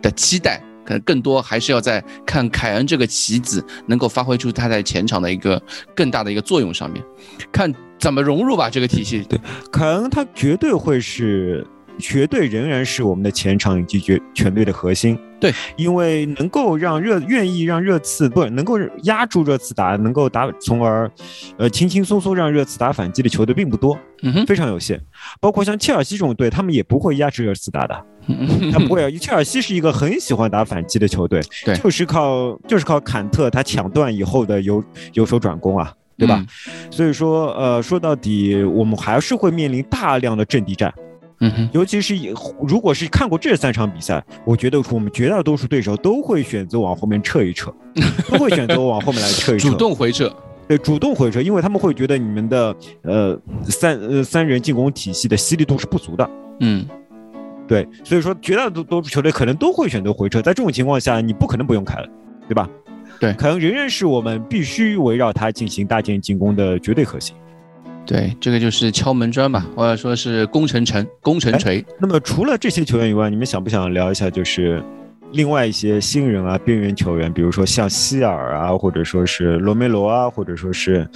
S6: 的期待。可能更多还是要在看凯恩这个棋子能够发挥出他在前场的一个更大的一个作用上面，看怎么融入吧这个体系。
S5: 对凯恩他绝对会是，绝对仍然是我们的前场以及全全队的核心。
S6: 对，
S5: 因为能够让热愿意让热刺不能够压住热刺打，能够打，从而呃轻轻松松让热刺打反击的球队并不多，
S6: 嗯哼，
S5: 非常有限。包括像切尔西这种队，他们也不会压制热刺打的，他不会啊。切尔西是一个很喜欢打反击的球队，
S6: 对
S5: 就是靠就是靠坎特他抢断以后的由由守转攻啊。对吧？所以说，呃，说到底，我们还是会面临大量的阵地战。
S6: 嗯哼，
S5: 尤其是以如果是看过这三场比赛，我觉得我们绝大多数对手都会选择往后面撤一撤，都会选择往后面来撤一撤，
S6: 主动回撤。
S5: 对，主动回撤，因为他们会觉得你们的呃三呃三人进攻体系的犀利度是不足的。
S6: 嗯，
S5: 对，所以说绝大多多数球队可能都会选择回撤。在这种情况下，你不可能不用凯恩，对吧？
S6: 对
S5: 凯恩仍然是我们必须围绕他进行搭建进攻的绝对核心。
S6: 对，这个就是敲门砖吧，或者说是攻城城、攻城锤。
S5: 那么除了这些球员以外，你们想不想聊一下就是？另外一些新人啊，边缘球员，比如说像希尔啊，或者说是罗梅罗啊，或者说是，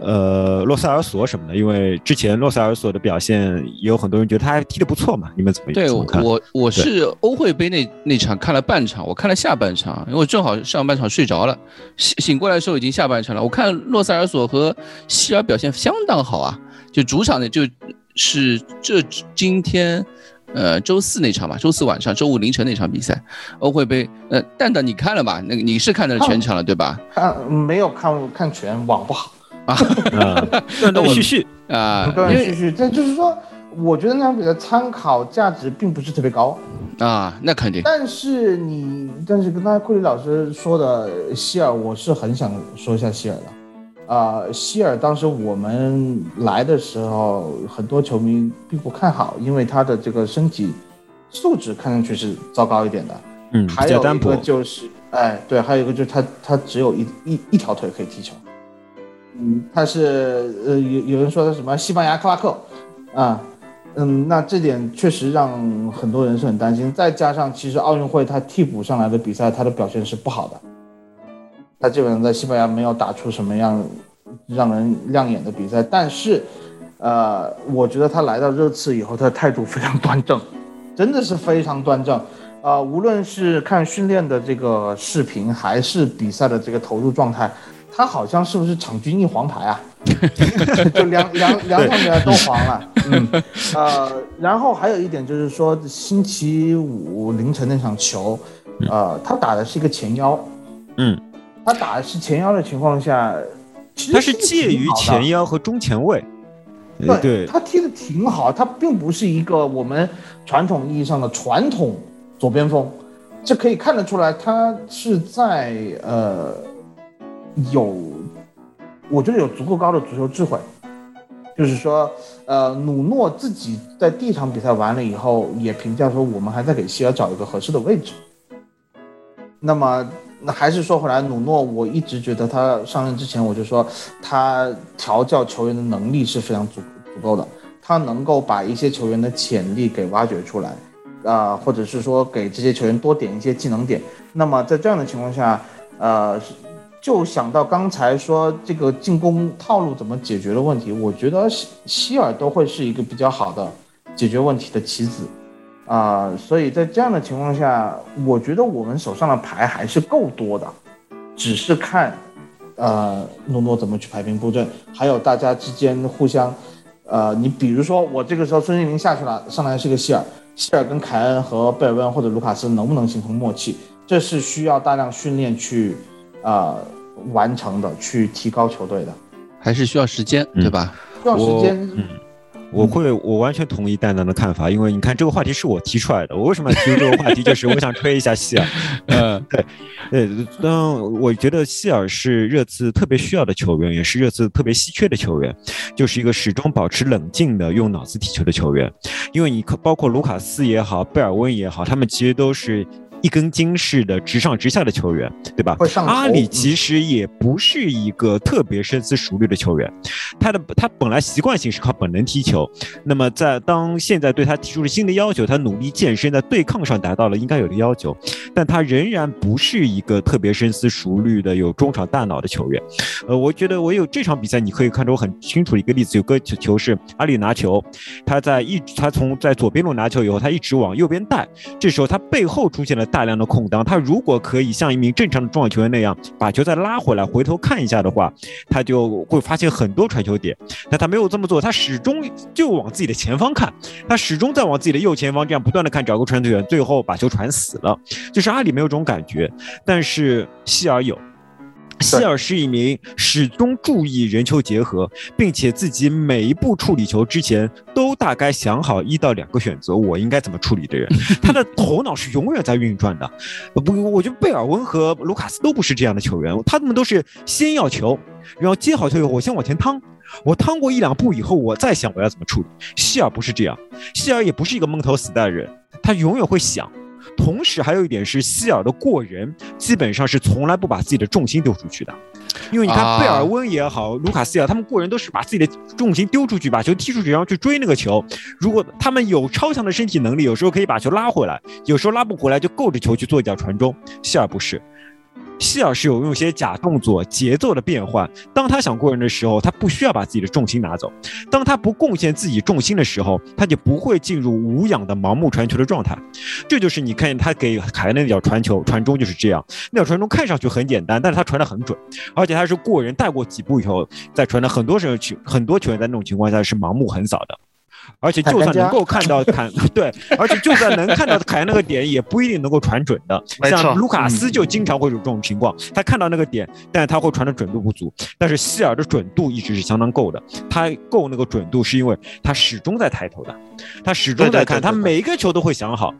S5: 呃，洛塞尔索什么的。因为之前洛塞尔索的表现，也有很多人觉得他还踢得不错嘛。你们怎么
S6: 对
S5: 怎么看？
S6: 我我是欧会杯那那场看了半场，我看了下半场，因为正好上半场睡着了，醒醒过来的时候已经下半场了。我看洛塞尔索和希尔表现相当好啊，就主场的就是这今天。呃，周四那场吧，周四晚上、周五凌晨那场比赛，欧会杯。呃，蛋蛋你看了吧？那个你是看的全场了对吧？
S7: 看没有看看全，网不好
S6: 啊，
S5: 断断续续
S6: 啊，
S7: 断断续续。这就是说，我觉得那场比赛参考价值并不是特别高
S6: 啊，那肯定。
S7: 但是你，但是跟刚才库里老师说的希尔，我是很想说一下希尔的。啊、呃，希尔当时我们来的时候，很多球迷并不看好，因为他的这个身体素质看上去是糟糕一点的。
S5: 嗯，
S7: 还有一个就是，哎，对，还有一个就是他他只有一一一条腿可以踢球。嗯，他是呃有有人说他什么西班牙克拉克啊，嗯，那这点确实让很多人是很担心。再加上其实奥运会他替补上来的比赛，他的表现是不好的。他基本上在西班牙没有打出什么样让人亮眼的比赛，但是，呃，我觉得他来到热刺以后，他的态度非常端正，真的是非常端正。呃，无论是看训练的这个视频，还是比赛的这个投入状态，他好像是不是场均一黄牌啊？就两两两场比赛都黄了。嗯，呃，然后还有一点就是说，星期五凌晨那场球，呃，他打的是一个前腰。
S5: 嗯。
S7: 他打的是前腰的情况下，其实
S5: 他是介于前腰和中前卫。
S7: 对，
S5: 对
S7: 他踢的挺好，他并不是一个我们传统意义上的传统左边锋，这可以看得出来，他是在呃有，我觉得有足够高的足球智慧。就是说，呃，努诺自己在第一场比赛完了以后，也评价说，我们还在给希尔找一个合适的位置。那么。那还是说回来，努诺，我一直觉得他上任之前，我就说他调教球员的能力是非常足足够的，他能够把一些球员的潜力给挖掘出来，啊、或者是说给这些球员多点一些技能点。那么在这样的情况下，呃，就想到刚才说这个进攻套路怎么解决的问题，我觉得希希尔都会是一个比较好的解决问题的棋子。啊、呃，所以在这样的情况下，我觉得我们手上的牌还是够多的，只是看，呃，诺诺怎么去排兵布阵，还有大家之间互相，呃，你比如说我这个时候孙兴民下去了，上来是个希尔，希尔跟凯恩和贝尔温或者卢卡斯能不能形成默契，这是需要大量训练去，呃，完成的，去提高球队的，
S6: 还是需要时间，对吧？
S7: 需要时间。
S5: 嗯我会，我完全同意蛋蛋的看法，因为你看这个话题是我提出来的，我为什么要提出这个话题？就是我想吹一下希尔，
S6: 嗯，
S5: 对，呃，当我觉得希尔是热刺特别需要的球员，也是热刺特别稀缺的球员，就是一个始终保持冷静的用脑子踢球的球员，因为你包括卢卡斯也好，贝尔温也好，他们其实都是。一根筋似的直上直下的球员，对吧？阿里其实也不是一个特别深思熟虑的球员，他的他本来习惯性是靠本能踢球，那么在当现在对他提出了新的要求，他努力健身，在对抗上达到了应该有的要求，但他仍然不是一个特别深思熟虑的有中场大脑的球员。呃，我觉得我有这场比赛，你可以看出我很清楚的一个例子，有个球是阿里拿球，他在一他从在左边路拿球以后，他一直往右边带，这时候他背后出现了。大量的空档，他如果可以像一名正常的中场球员那样把球再拉回来，回头看一下的话，他就会发现很多传球点。但他没有这么做，他始终就往自己的前方看，他始终在往自己的右前方这样不断的看，找个传球员，最后把球传死了。就是阿里没有这种感觉，但是希尔有。希尔是一名始终注意人球结合，并且自己每一步处理球之前都大概想好一到两个选择，我应该怎么处理的人。他的头脑是永远在运转的。不，我觉得贝尔温和卢卡斯都不是这样的球员，他们都是先要球，然后接好球以后，我先往前趟，我趟过一两步以后，我再想我要怎么处理。希尔不是这样，希尔也不是一个闷头死带的人，他永远会想。同时还有一点是希尔的过人，基本上是从来不把自己的重心丢出去的。因为你看贝尔温也好，卢卡斯也好他们过人都是把自己的重心丢出去，把球踢出去，然后去追那个球。如果他们有超强的身体能力，有时候可以把球拉回来，有时候拉不回来就够着球去做一脚传中。希尔不是。希尔是有用一些假动作、节奏的变换。当他想过人的时候，他不需要把自己的重心拿走；当他不贡献自己重心的时候，他就不会进入无氧的盲目传球的状态。这就是你看见他给凯恩的那脚传球传中就是这样。那脚传中看上去很简单，但是他传的很准，而且他是过人带过几步以后再传的。很多时候球很多球员在那种情况下是盲目横扫的。而且就算能够看到 凯，对，而且就算能看到凯恩那个点，也不一定能够传准的。像卢卡斯就经常会有这种情况，他看到那个点，但是他会传的准度不足。但是希尔的准度一直是相当够的，他够那个准度是因为他始终在抬头的，他始终在看，他每一个球都会想好。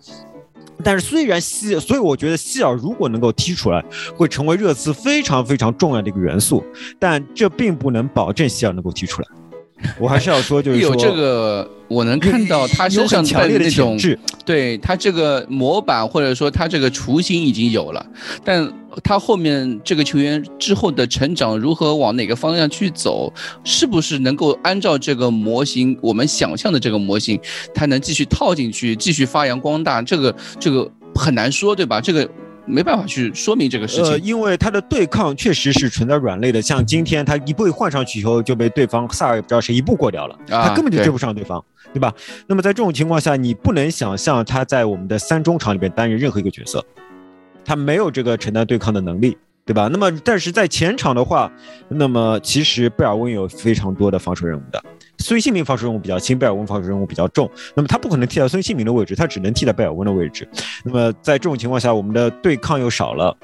S5: 但是虽然希，所以我觉得希尔如果能够踢出来，会成为热刺非常非常重要的一个元素，但这并不能保证希尔能够踢出来。我还是要说，就是
S6: 有这个，我能看到他身上
S5: 强烈的
S6: 那种，对他这个模板或者说他这个雏形已经有了，但他后面这个球员之后的成长如何往哪个方向去走，是不是能够按照这个模型我们想象的这个模型，他能继续套进去，继续发扬光大，这个这个很难说，对吧？这个。没办法去说明这个事情，
S5: 呃，因为他的对抗确实是存在软肋的。像今天他一步换上去以后，就被对方萨尔也不知道谁一步过掉了，他根本就追不上对方，对吧？那么在这种情况下，你不能想象他在我们的三中场里边担任任何一个角色，他没有这个承担对抗的能力，对吧？那么但是在前场的话，那么其实贝尔温有非常多的防守任务的。孙兴民防守任务比较轻，贝尔温防守任务比较重。那么他不可能替代孙兴民的位置，他只能替代贝尔温的位置。那么在这种情况下，我们的对抗又少了，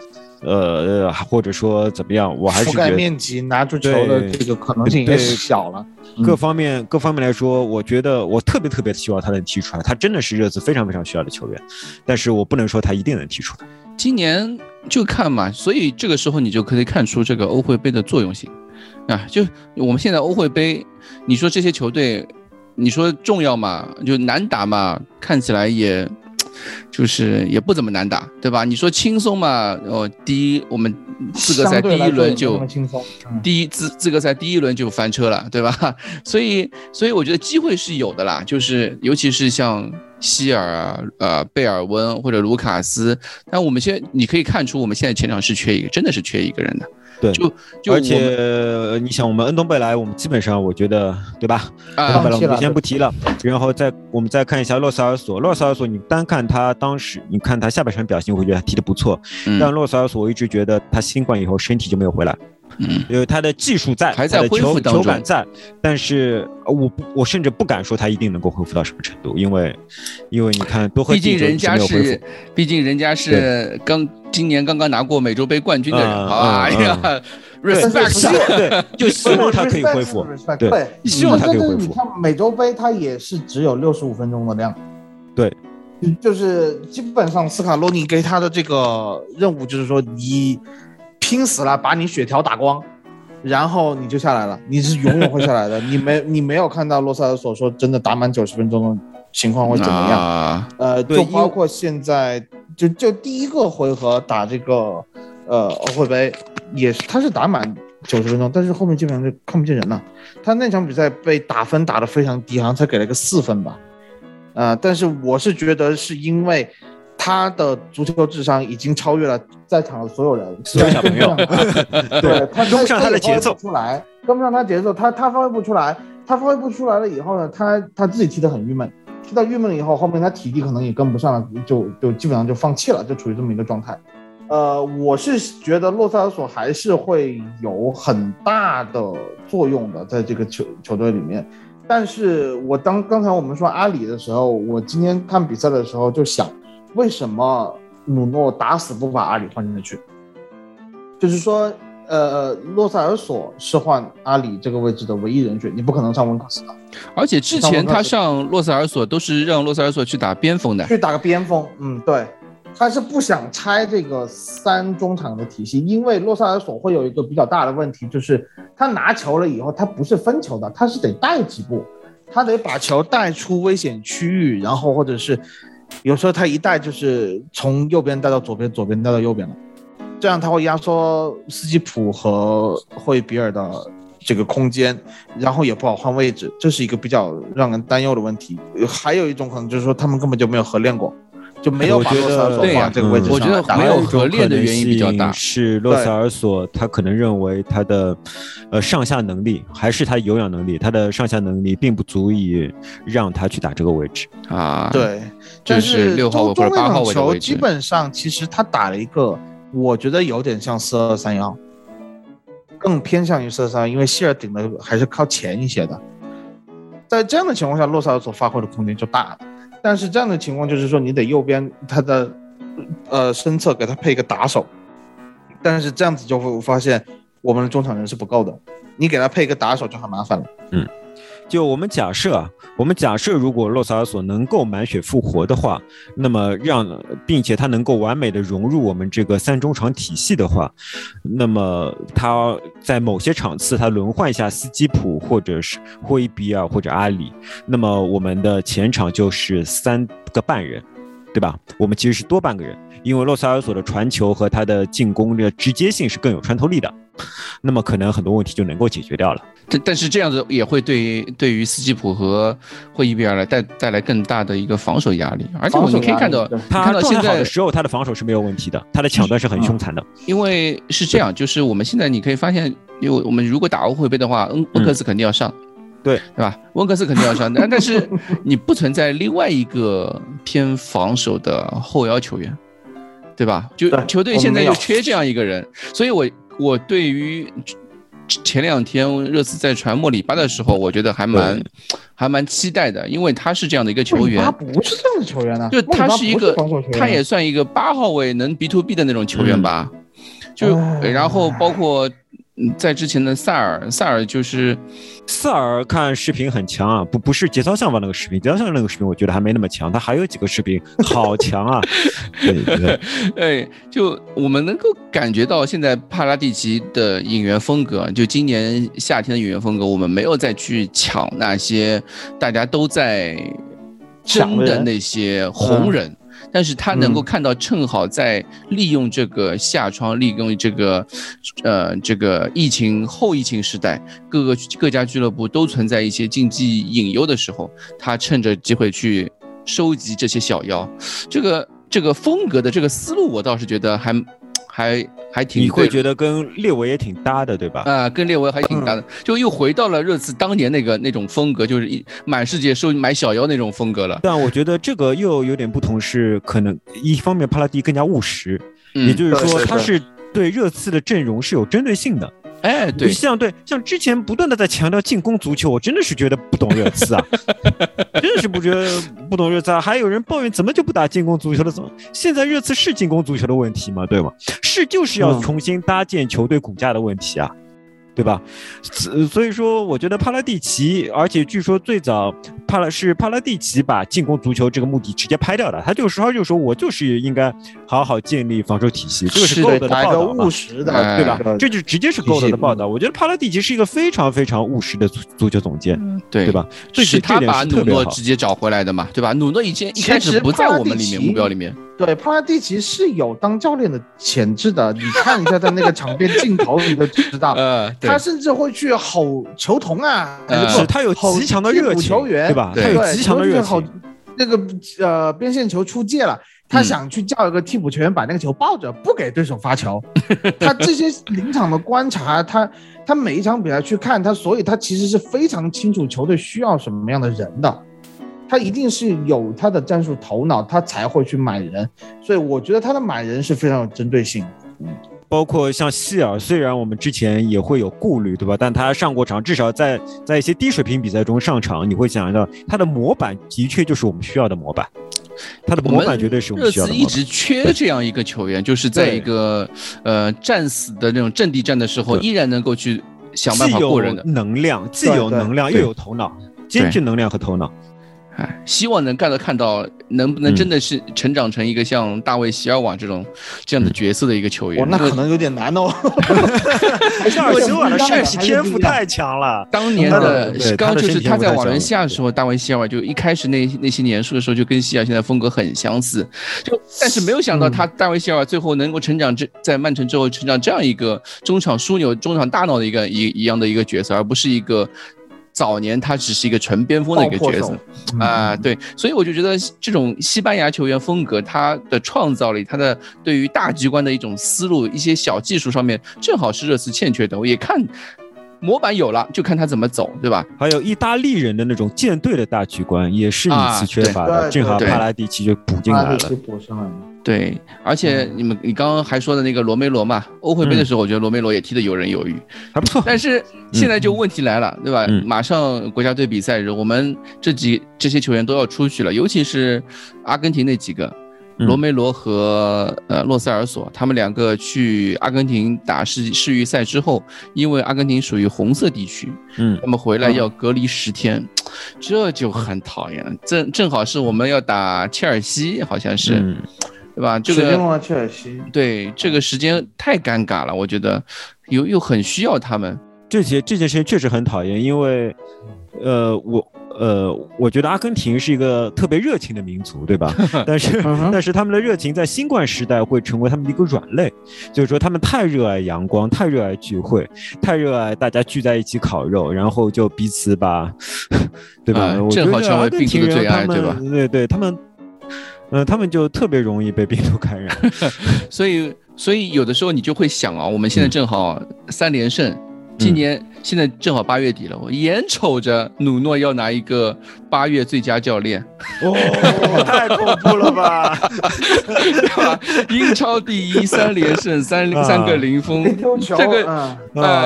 S5: 呃，或者说怎么样？我还是
S7: 覆盖面积拿住球的这个可能性也小了。
S5: 各方面各方面来说，我觉得我特别特别希望他能踢出来。他真的是热刺非常非常需要的球员，但是我不能说他一定能踢出来。
S6: 今年就看嘛，所以这个时候你就可以看出这个欧会杯的作用性。啊，就我们现在欧会杯，你说这些球队，你说重要嘛？就难打嘛？看起来也，就是也不怎么难打，对吧？你说轻松嘛？哦，第一，我们资格赛第一轮就第一资资格赛第一轮就翻车了，对吧？所以，所以我觉得机会是有的啦，就是尤其是像希尔啊、呃贝尔温或者卢卡斯，但我们现在你可以看出，我们现在前场是缺一个，真的是缺一个人的。
S5: 对，
S6: 就就
S5: 而且你想，我们恩东贝莱，我们基本上我觉得，对吧？
S6: 啊，
S5: 我们先不提了。然后再我们再看一下洛塞尔索，洛塞尔索，你单看他当时，你看他下半场表现，我会觉得他踢得不错。但洛塞尔索，我一直觉得他新冠以后身体就没有回来。
S6: 嗯，
S5: 因为他的技术在，
S6: 还在恢复当
S5: 中，球感在，但是我不，我甚至不敢说他一定能够恢复到什么程度，因为，因为你看多赫
S6: 毕竟人家是，毕竟人家是刚今年刚刚拿过美洲杯冠军的人，哎呀，respect，
S5: 对，就希望他可以恢复，对，希望他可以恢复。
S7: 你看美洲杯，他也是只有六十五分钟的量，
S5: 对，
S7: 就是基本上斯卡洛尼给他的这个任务就是说你。拼死了，把你血条打光，然后你就下来了。你是永远会下来的。你没你没有看到洛塞尔所说真的打满九十分钟的情况会怎么样？呃，就包括现在，就就第一个回合打这个呃欧会杯，也是他是打满九十分钟，但是后面基本上就看不见人了。他那场比赛被打分打得非常低，好像才给了个四分吧。呃，但是我是觉得是因为。他的足球智商已经超越了在场的所有人，
S5: 所有小朋友。
S7: 对他
S5: 跟不上他的节奏，
S7: 出来跟不上他节奏，他他发挥不出来，他发挥不出来了以后呢，他他自己踢得很郁闷，踢到郁闷了以后，后面他体力可能也跟不上了，就就基本上就放弃了，就处于这么一个状态。呃，我是觉得洛塞尔索还是会有很大的作用的，在这个球球队里面。但是我当刚才我们说阿里的时候，我今天看比赛的时候就想。为什么努诺打死不把阿里换进去？就是说，呃，洛塞尔索是换阿里这个位置的唯一人选，你不可能上温克斯的。
S6: 而且之前他上洛塞尔索都是让洛塞尔索去打边锋的，
S7: 去打个边锋。嗯，对，他是不想拆这个三中场的体系，因为洛塞尔索会有一个比较大的问题，就是他拿球了以后，他不是分球的，他是得带几步，他得把球带出危险区域，然后或者是。有时候他一带就是从右边带到左边，左边带到右边了，这样他会压缩斯基普和霍伊比尔的这个空间，然后也不好换位置，这是一个比较让人担忧的问题。还有一种可能就是说他们根本就没有合练过。就没有把洛塞尔索放在这个位置上。
S6: 我觉得没有合练的原因比较大，
S5: 是洛塞尔索他可能认为他的呃上下能力还是他有氧能力，他的上下能力并不足以让他去打这个位置
S6: 啊。
S7: 对，
S6: 就是六号或者八号
S7: 位置。基本上其实他打了一个，我觉得有点像四二三幺，更偏向于四二三幺，因为希尔顶的还是靠前一些的。在这样的情况下，洛塞尔索发挥的空间就大了。但是这样的情况就是说，你得右边他的，呃，身侧给他配一个打手，但是这样子就会发现我们的中场人是不够的，你给他配一个打手就很麻烦了。
S5: 嗯，就我们假设啊，我们假设如果洛萨尔索能够满血复活的话，那么让并且他能够完美的融入我们这个三中场体系的话，那么他在某些场次他轮换一下斯基普或者是霍伊比尔或者阿里，那么我们的前场就是三个半人，对吧？我们其实是多半个人，因为洛萨尔索的传球和他的进攻的直接性是更有穿透力的。那么可能很多问题就能够解决掉了。
S6: 但但是这样子也会对对于斯基普和霍伊比尔来带带来更大的一个防守压力。而且我们可以看到，
S5: 他
S6: 看到现在
S5: 的时候，他的防守是没有问题的，他的抢断是很凶残的。
S6: 因为是这样，就是我们现在你可以发现，因为我们如果打欧会杯的话，恩温克斯肯定要上，
S5: 对
S6: 对吧？温克斯肯定要上，但但是你不存在另外一个偏防守的后腰球员，对吧？就球队现在就缺这样一个人，所以我。我对于前两天热刺在传莫里巴的时候，我觉得还蛮还蛮期待的，因为他是这样的一个球员。
S7: 他不是这样的球员呢，
S6: 就他是一个，他也算一个八号位能 B to B 的那种球员吧。就然后包括。在之前的塞尔，塞尔就是
S5: 塞尔看视频很强啊，不不是节操项吧那个视频，节操项那个视频我觉得还没那么强，他还有几个视频好强啊，对对。
S6: 哎，就我们能够感觉到现在帕拉蒂奇的演员风格，就今年夏天的演员风格，我们没有再去抢那些大家都在争的那些红人。但是他能够看到，正好在利用这个下窗，利用这个，呃，这个疫情后疫情时代，各个各家俱乐部都存在一些竞技隐忧的时候，他趁着机会去收集这些小妖，这个这个风格的这个思路，我倒是觉得还。还还挺，
S5: 你会觉得跟列维也挺搭的，对吧？
S6: 啊，跟列维还挺搭的，就又回到了热刺当年那个那种风格，就是一满世界收买小妖那种风格了。
S5: 但我觉得这个又有点不同，是可能一方面帕拉蒂更加务实，也就是说他是对热刺的阵容是有针对性的。
S6: 哎，对，
S5: 像对像之前不断的在强调进攻足球，我真的是觉得不懂热刺啊，真的是不觉得不懂热刺啊。还有人抱怨怎么就不打进攻足球了？怎么现在热刺是进攻足球的问题吗？对吗？是就是要重新搭建球队骨架的问题啊。对吧？所以说，我觉得帕拉蒂奇，而且据说最早帕拉是帕拉蒂奇把进攻足球这个目的直接拍掉的。他就说，他就说我就是应该好好建立防守体系，这个是够的报道
S7: 务实的，
S5: 对吧？这就直接是够的报道。我觉得帕拉蒂奇是一个非常非常务实的足足球总监，对
S6: 对
S5: 吧？
S6: 是他把努诺直接找回来的嘛，对吧？努诺以前一开始不在我们里面目标里面。
S7: 对，帕拉蒂奇是有当教练的潜质的。你看一下他那个场边镜头，你都知道。呃，他甚至会去吼球童啊，
S5: 是他有极强的热情，
S7: 球员
S5: 对吧？他有极强的热
S7: 情。那个呃边线球出界了，他想去叫一个替补球员把那个球抱着，不给对手发球。他这些临场的观察，他他每一场比赛去看他，所以他其实是非常清楚球队需要什么样的人的。他一定是有他的战术头脑，他才会去买人，所以我觉得他的买人是非常有针对性。
S5: 嗯，包括像希尔，虽然我们之前也会有顾虑，对吧？但他上过场，至少在在一些低水平比赛中上场，你会想到他的模板的确就是我们需要的模板。他的模板绝对是我们需要的。
S6: 热刺一直缺这样一个球员，就是在一个呃战死的那种阵地战的时候，依然能够去想办法过人的
S5: 能量，既有能量又有头脑，兼具能量和头脑。
S6: 哎，希望能干到看到能不能真的是成长成一个像大卫席尔瓦这种这样的角色的一个球员。
S7: 哦，那可能有点难哦。
S5: 席尔西瓦的帅气天赋太强了。
S6: 当年的刚就是他在瓦伦
S5: 西
S6: 西亚的时候，大卫席尔瓦就一开始那那些年数的时候，就跟西亚现在风格很相似。就但是没有想到他大卫席尔瓦最后能够成长这在曼城之后成长这样一个中场枢纽、中场大脑的一个一一样的一个角色，而不是一个。早年他只是一个纯边锋的一个角色。啊、对，所以我就觉得这种西班牙球员风格，他的创造力，他的对于大局观的一种思路，一些小技术上面，正好是热刺欠缺的。我也看模板有了，就看他怎么走，对吧？
S5: 还有意大利人的那种舰队的大局观，也是
S6: 啊
S5: 你次缺乏的。
S7: 对
S5: 正好
S6: 对
S5: 帕拉蒂奇就补进来了。
S7: 补上来了。
S6: 对，而且你们你刚刚还说的那个罗梅罗嘛，欧会杯的时候，我觉得罗梅罗也踢得游刃有余。
S5: 还不错。
S6: 但是现在就问题来了，对吧？
S5: 嗯
S6: 马上国家队比赛日，我们这几这些球员都要出去了，尤其是阿根廷那几个，
S5: 嗯
S6: 罗梅罗和呃洛塞尔索，他们两个去阿根廷打世世预赛之后，因为阿根廷属于红色地区，
S5: 嗯
S6: 他们回来要隔离十天，这就很讨厌了。正正好是我们要打切尔西，好像是，
S5: 嗯，
S6: 对吧？这个
S7: 指定了切尔西，
S6: 对这个时间太尴尬了，我觉得又又很需要他们。
S5: 这些这件事情确实很讨厌，因为，呃，我呃，我觉得阿根廷是一个特别热情的民族，对吧？但是但是他们的热情在新冠时代会成为他们的一个软肋，就是说他们太热爱阳光，太热爱聚会，太热爱大家聚在一起烤肉，然后就彼此把，对吧？
S6: 啊正好成为病毒的最爱对吧
S5: 对对，他们。嗯，他们就特别容易被病毒感染。
S6: 所以，所以有的时候你就会想啊，我们现在正好三连胜，今年现在正好八月底了，我眼瞅着努诺要拿一个八月最佳教练，
S5: 哦，太恐怖了吧！
S6: 对吧？英超第一，三连胜，三
S5: 啊
S6: 三个零封，这个
S5: 啊，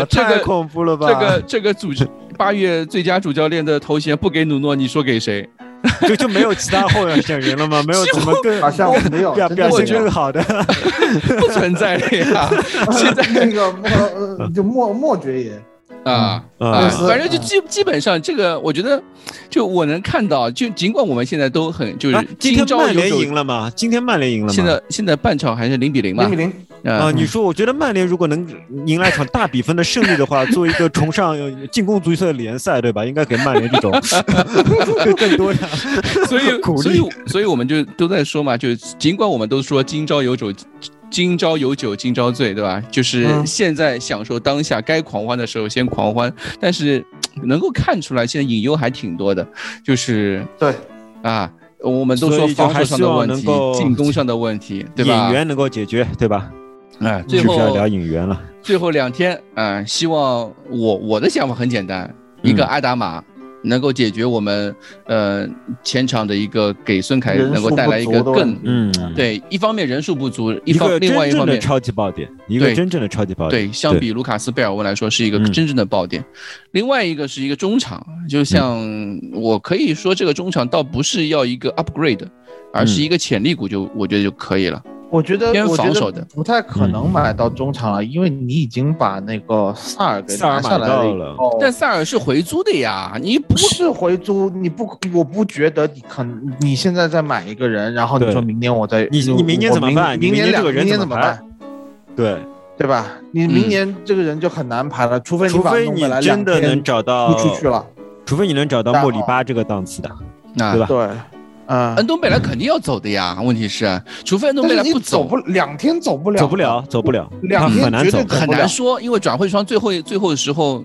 S6: 这个
S5: 太恐怖了吧！
S6: 这个这个组织八月最佳主教练的头衔不给努诺，你说给谁？
S5: 就就没有其他候选人了吗？没有怎么更
S7: 好像没有
S5: 表表现更好的？
S6: 不存在的呀！现在
S7: 那个莫呃就莫莫爵爷，
S6: 啊
S5: 嗯
S6: 啊，
S7: 嗯
S6: 反正就基基本上这个，我觉得就我能看到，就尽管我们现在都很就是
S5: 啊今
S6: 今
S5: 天曼联
S6: 朝有酒
S5: 赢了吗？今天曼联赢了吗？
S6: 现在现在半场还是零比零嘛
S7: 零比？零，
S5: 啊，
S6: 啊，
S5: 你说，我觉得曼联如果能迎来一场大比分的胜利的话，作为一个崇尚进攻足球的联赛，对吧？应该给曼联这种更 更多的
S6: 所以
S5: 鼓
S6: 所以。所以我们就都在说嘛，就尽管我们都说今朝有酒。今朝有酒今朝醉，对吧？就是
S7: 嗯
S6: 现在享受当下，该狂欢的时候先狂欢。但是能够看出来，现在隐忧还挺多的，就是
S7: 对，
S6: 啊，我们都说防守上的问题，进攻上的问题，对吧？
S5: 引援能够解决，对吧？
S6: 哎，最后
S5: 是是要聊引援了？
S6: 最后两天，啊，希望我我的想法很简单，一个
S5: 嗯
S6: 阿达玛能够解决我们呃前场的一个给孙凯能够带来一个更
S5: 嗯，
S6: 对，一方面人数不足，一方另外一方面。
S5: 超级爆点，一个
S6: 对
S5: 真正的超级爆点。
S6: 对，相比卢卡斯贝尔温来说是一个
S5: 嗯
S6: 真正的爆点。另外一个是一个中场，就像我可以说这个中场倒不是要一个 upgrade，而是一个潜力股就我觉得就可以了。
S7: 我觉得
S6: 偏
S7: 我觉
S6: 防守的
S7: 得不太可能买到中场了，因为你已经把那个萨尔给拿下来以
S5: 买到了
S6: 但萨尔是回租的呀，你不
S7: 不是回租，你不，我不觉得你可能你现在再买一个人，然后你说明年我再
S5: 你你明年怎么办
S7: 明
S5: 明年
S7: 两
S5: 个人怎么排
S7: 怎么办？
S5: 对，
S7: 对吧？你明年这个人就很难排了，除非把
S5: 除非你真的能找到
S7: 不出去了，
S5: 除非你能找到莫里巴这个档次的，
S6: 啊
S5: 对吧
S7: 对，嗯，
S6: 恩东贝莱肯定要走的呀，问题是，除非恩东贝莱不
S7: 走不两天走不了，
S5: 走不了，走不了，
S7: 两天
S5: 很难走
S7: 绝对。
S6: 很难说，因为转会窗最后最后的时候，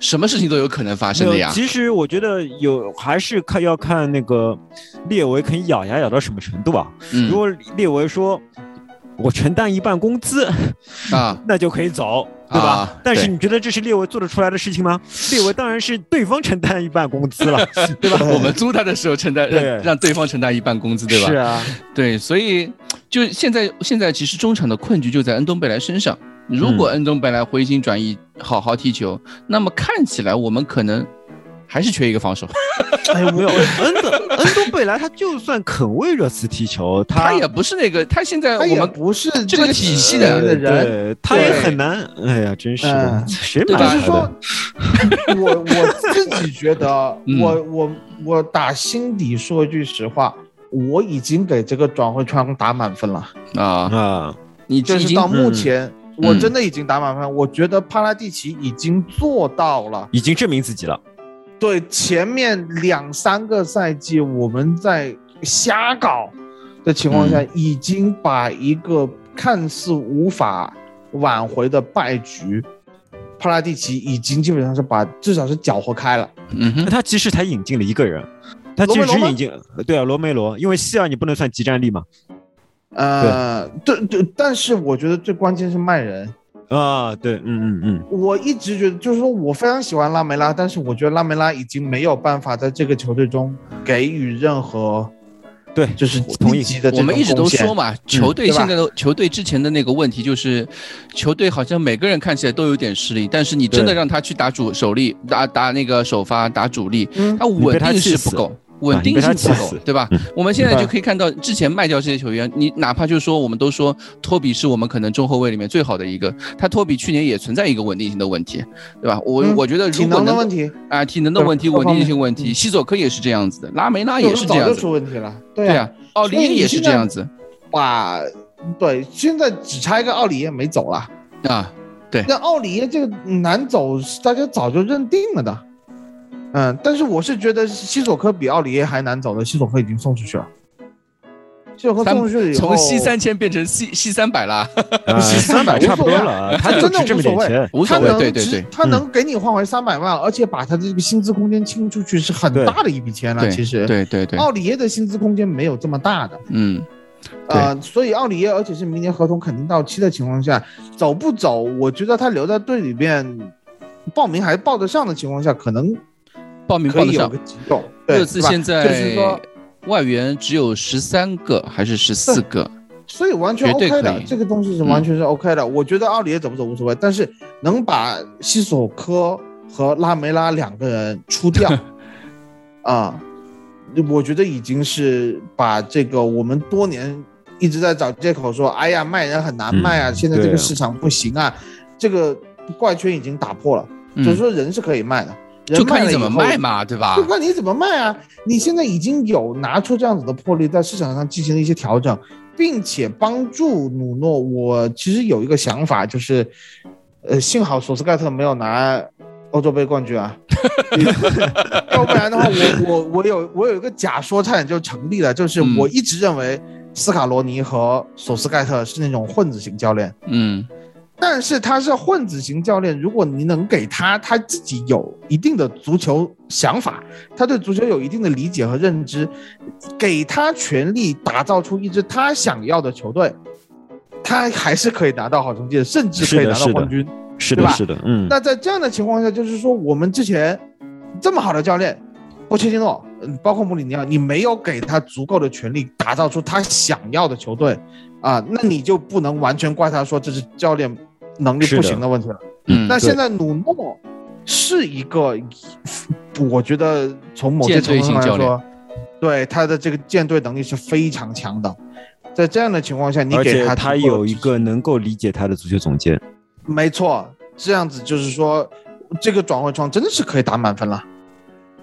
S6: 什么事情都有可能发生的呀。
S5: 其实我觉得有还是看要看那个列维肯咬牙咬到什么程度啊。
S6: 嗯
S5: 如果列维说我承担一半工资，
S6: 啊，
S5: 那就可以走，对吧？
S6: 啊
S5: 但是你觉得这是列维做得出来的事情吗？列维当然是对方承担一半工资了，对吧？
S6: 我们租他的时候承担让让对方承担一半工资，对吧？
S5: 是啊，
S6: 对，所以就现在现在其实中场的困局就在恩东贝莱身上。如果恩东贝莱回心转意，好好踢球，那么看起来我们可能还是缺一个防守。
S5: 哎呦，没有，恩德恩东贝莱他就算肯为热刺踢球，
S6: 他也不是那个，他现在
S7: 也
S6: 我们
S7: 不是
S6: 这个体系的
S7: 的人，
S5: 对，他也很难。哎呀，真是的，
S7: 嗯
S5: 谁
S6: 对吧
S5: 买他的
S7: 就是说？我我自己觉得，
S6: 嗯
S7: 我我我打心底说一句实话，我已经给这个转会窗打满分了。
S6: 啊，
S5: 啊，
S6: 你已经
S7: 就是到目
S5: 嗯
S7: 前，我真的已经打满分。我觉得帕拉蒂奇已经做到了。
S5: 已经证明自己了。
S7: 对前面两三个赛季我们在瞎搞的情况下，已经把一个看似无法挽回的败局，帕拉蒂奇已经基本上是把至少是搅和开了。
S6: 嗯哼，
S5: 他其实才引进了一个人，他其实引进，对啊，罗梅罗，因为希尔你不能算集战力嘛。
S7: 呃，对对，但是我觉得最关键是卖人。
S5: 啊，对，嗯嗯嗯，
S7: 我一直觉得，就是说我非常喜欢拉梅拉，但是我觉得拉梅拉已经没有办法在这个球队中给予任何
S5: 对，
S7: 就是
S5: 同意。
S7: 积极的
S6: 我们一直都说嘛，球队现在的球队之前的那个问题就是，球队好像每个人看起来都有点实力，但是你真的让他去打主首力，打打那个首发，打主力，
S7: 嗯。
S6: 他稳
S5: 他
S6: 定
S5: 气死
S6: 是不够。稳定性不够对吧
S5: 嗯？
S6: 我们现在就可以看到，之前卖掉这些球员，你哪怕就说我们都说托比是我们可能中后卫里面最好的一个，他托比去年也存在一个稳定性的问题，对吧？我
S7: 嗯
S6: 我觉得如果能够
S7: 能的问题，
S6: 啊，体能的问题、稳定性问题，
S7: 嗯
S6: 西索科也是这样子的，拉梅拉也
S7: 是
S6: 这样子，
S7: 出问题了。对啊，
S6: 对啊，奥
S7: 里
S6: 耶也是这样子
S7: 哇对现在只差一个奥里耶没走了，
S6: 啊。
S7: 对那奥里耶这个难走，大家早就认定了的。嗯，但是我是觉得西索科比奥里耶还难走的，西索科已经送出去了。西索科送出去以后，
S6: 从西三千变成西西三百了，
S5: 西，三百差不多了，他
S7: 真的
S5: 这么
S7: 无所谓。
S6: 无所谓，
S7: 他能值
S6: 对对对，
S7: 他能给你换回三百万，而且把他的这个薪资空间清出去是很大的一笔钱了。其实，
S6: 对对对，
S7: 奥里耶的薪资空间没有这么大的。
S6: 嗯，
S7: 呃，所以奥里耶，而且是明年合同肯定到期的情况下，走不走，我觉得他留在队里边，报名还报得上的情况下，可能
S6: 报名
S7: 可以有
S6: 报得上现
S7: 就是说
S6: 在外援只有十三个还是十四个？
S7: 所以完全 OK 的，这个东西是完全是 OK 的。我觉得奥里耶走不走无所谓，但是能把西索科和拉梅拉两个人出掉，啊，我觉得已经是把这个我们多年一直在找借口说，哎呀卖人很难卖啊，
S5: 嗯
S7: 现在这个市场不行啊，这个怪圈已经打破了，就是
S6: 嗯，
S7: 说人是可以卖的，人
S6: 就看你怎么
S7: 卖
S6: 嘛，对吧
S7: 就？看你怎么卖啊！你现在已经有拿出这样子的魄力，在市场上进行了一些调整，并且帮助努诺。我其实有一个想法，就是，呃，幸好索斯盖特没有拿欧洲杯冠军啊，要不然的话，我我我有我有一个假说差点就成立了，就是
S6: 嗯
S7: 我一直认为斯卡罗尼和索斯盖特是那种混子型教练。
S6: 嗯
S7: 但是他是混子型教练，如果你能给他他自己有一定的足球想法，他对足球有一定的理解和认知，给他权力打造出一支他想要的球队，他还是可以拿到好成绩的，甚至可以拿到冠军。
S5: 是的，是的，嗯，
S7: 那在这样的情况下，就是说我们之前这么好的教练，波切蒂诺，嗯，包括穆里尼奥，你没有给他足够的权力打造出他想要的球队啊，那你就不能完全怪他说这是教练能力不行的问题了。
S6: 嗯，
S7: 那现在努诺是一个，我觉得从某些程度上来说，对他的这个舰队能力是非常强的。在这样的情况下，你给他
S5: 他有一个能够理解他的足球总监。
S7: 没错，这样子就是说，这个转会窗真的是可以打满分了。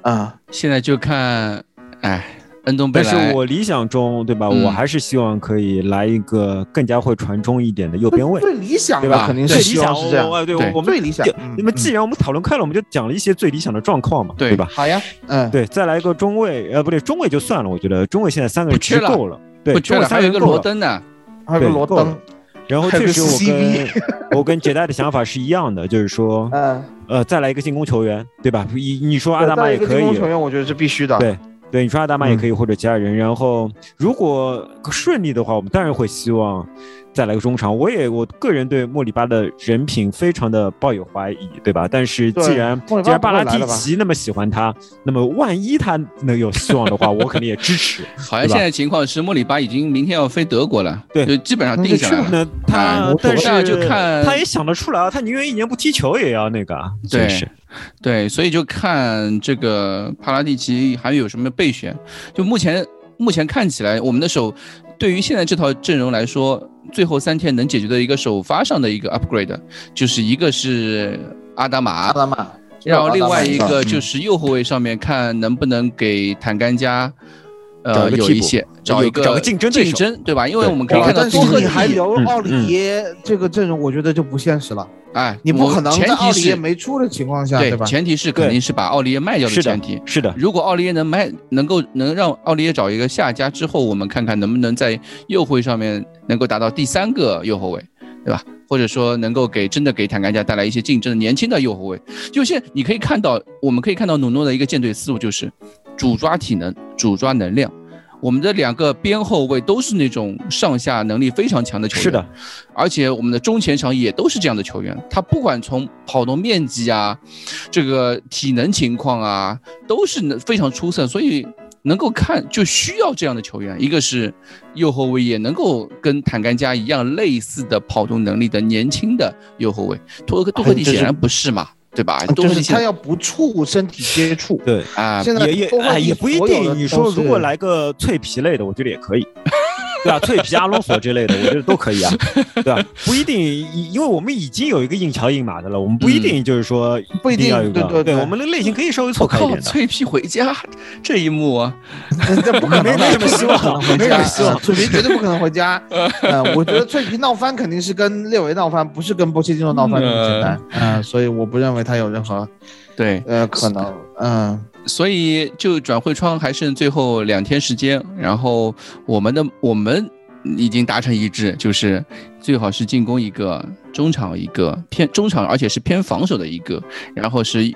S7: 啊、
S6: 现在就看，哎，恩东贝莱
S5: 但是我理想中，对吧？
S6: 嗯
S5: 我还是希望可以来一个更加会传中一点的右边卫，
S7: 最理想
S5: 对吧？
S7: 肯定是
S5: 最理想
S7: 希望是这样。
S5: 哦对，我们
S7: 最理想
S5: 那么既然我们讨论开了，我们就讲了一些最理想的状况嘛，
S6: 对
S5: 对吧？
S7: 好呀，嗯，
S5: 对，再来一个中卫，呃，不对，中卫就算了，我觉得中卫现在三个人
S6: 不缺
S5: 够了，对，
S6: 不缺了，
S5: 中卫三
S6: 还有一个
S5: 人够了。
S6: 罗登呢，
S7: 还有个罗登
S5: 然后确实我跟 我跟杰代的想法是一样的，就是说，
S7: 嗯，
S5: 呃，再来一个进攻球员，对吧？你你说阿达玛也可以
S7: 进攻，球员，我觉得是必须的。
S5: 对对，你说阿达玛也
S7: 嗯
S5: 可以，或者其他人。然后如果顺利的话，我们当然会希望再来个中场。我也我个人对莫里巴的人品非常的抱有怀疑，对吧？但是既然既然巴拉蒂奇那么喜欢他，那么万一他能有希望的话，我肯定也支持。
S6: 好像现在情况是莫里巴已经明天要飞德国了，
S5: 对
S6: 就基本上定下来了。
S5: 那他
S6: 哎
S5: 但是
S6: 那就看
S5: 他也想得出来啊，他宁愿一年不踢球也要那个啊，
S6: 对
S5: 是
S6: 对，所以就看这个帕拉蒂奇还有什么备选。就目前目前看起来，我们的手对于现在这套阵容来说，最后三天能解决的一个首发上的一个 upgrade，就是一个是阿达玛，
S7: 阿达玛，
S6: 然后另外一个
S7: 嗯
S6: 就是右后卫上面看能不能给坦甘加。
S5: 找
S6: 呃，有一些找一个
S5: 找个竞争对手
S6: 竞争，对吧？因为我们可以看到多赫蒂
S7: 还留
S5: 嗯
S7: 奥里耶这个阵容，我觉得就不现实了。
S6: 哎，
S7: 你不可能
S6: 前
S7: 在奥里耶
S6: 提是
S7: 没出的情况下，
S6: 对
S7: 吧？
S6: 前提是肯定是把奥利耶卖掉的前提。
S5: 是的，
S6: 如果奥利耶能卖，能够能让奥利耶找一个下家之后，我们看看能不能在右后卫上面能够达到第三个右后卫，对吧？或者说能够给真的给坦甘加带来一些竞争的年轻的右后卫。就现你可以看到，我们可以看到努诺的一个舰队思路就是主抓体能，主抓能量。我们的两个边后卫都是那种上下能力非常强的球员，
S5: 是的，
S6: 而且我们的中前场也都是这样的球员，他不管从跑动面积啊，这个体能情况啊，都是能非常出色，所以能够看就需要这样的球员。一个是右后卫也能够跟坦甘加一样类似的跑动能力的年轻的右后卫，托克托克蒂显然不是嘛，对吧？多
S7: 就是他要不触身体接触，
S5: 对，
S6: 啊，
S7: 现在
S5: 也也不一定。你说如果来个脆皮类的，我觉得也可以，对吧？脆皮阿隆索之类的，我觉得都可以啊，对吧？不一定，因因为我们已经有一个硬桥硬马的了，我们不一定就是说
S7: 不一定
S5: 要个，
S7: 对对对
S5: 我们的类型可以稍微，错开一点的。
S6: 脆皮回家这一幕啊，
S7: 这不可能，
S5: 没没什么希望没什么希望
S7: 呃脆皮绝对不可能回家。呃，我觉得脆皮闹翻肯定是跟列维闹翻，不是跟波切蒂诺闹翻那么简单。嗯，所以我不认为他有任何
S6: 对，
S7: 呃可能。嗯，
S6: 所以就转会窗还剩最后两天时间，然后我们的我们已经达成一致，就是最好是进攻一个，中场一个偏中场，而且是偏防守的一个，然后是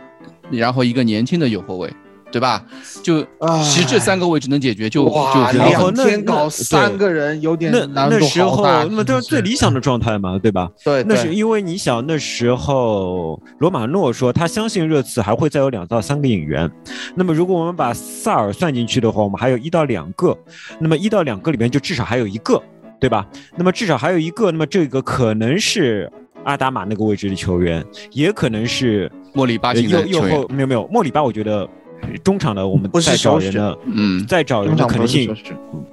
S6: 然后一个年轻的右后卫，对吧？就
S7: 唉
S6: 其实这三个位置能解决就就
S7: 哇，
S5: 然后。
S7: 两
S5: 那那
S7: 天搞三个人有点
S5: 那
S7: 难度
S5: 那时候，那么都是最理想的状态嘛，对吧？
S7: 对，
S5: 那是因为你想那时候罗马诺说他相信热刺还会再有两到三个引援，那么如果我们把萨尔算进去的话，我们还有一到两个，那么一到两个里面就至少还有一个，对吧？那么至少还有一个，那么这个可能是阿达玛那个位置的球员，也可能是
S6: 莫里巴
S5: 呃
S6: 型的球员
S5: 右右后，没有没有莫里巴，我觉得中场的我们再找人的
S6: 嗯。
S5: 再找人
S7: 中场
S5: 的可能性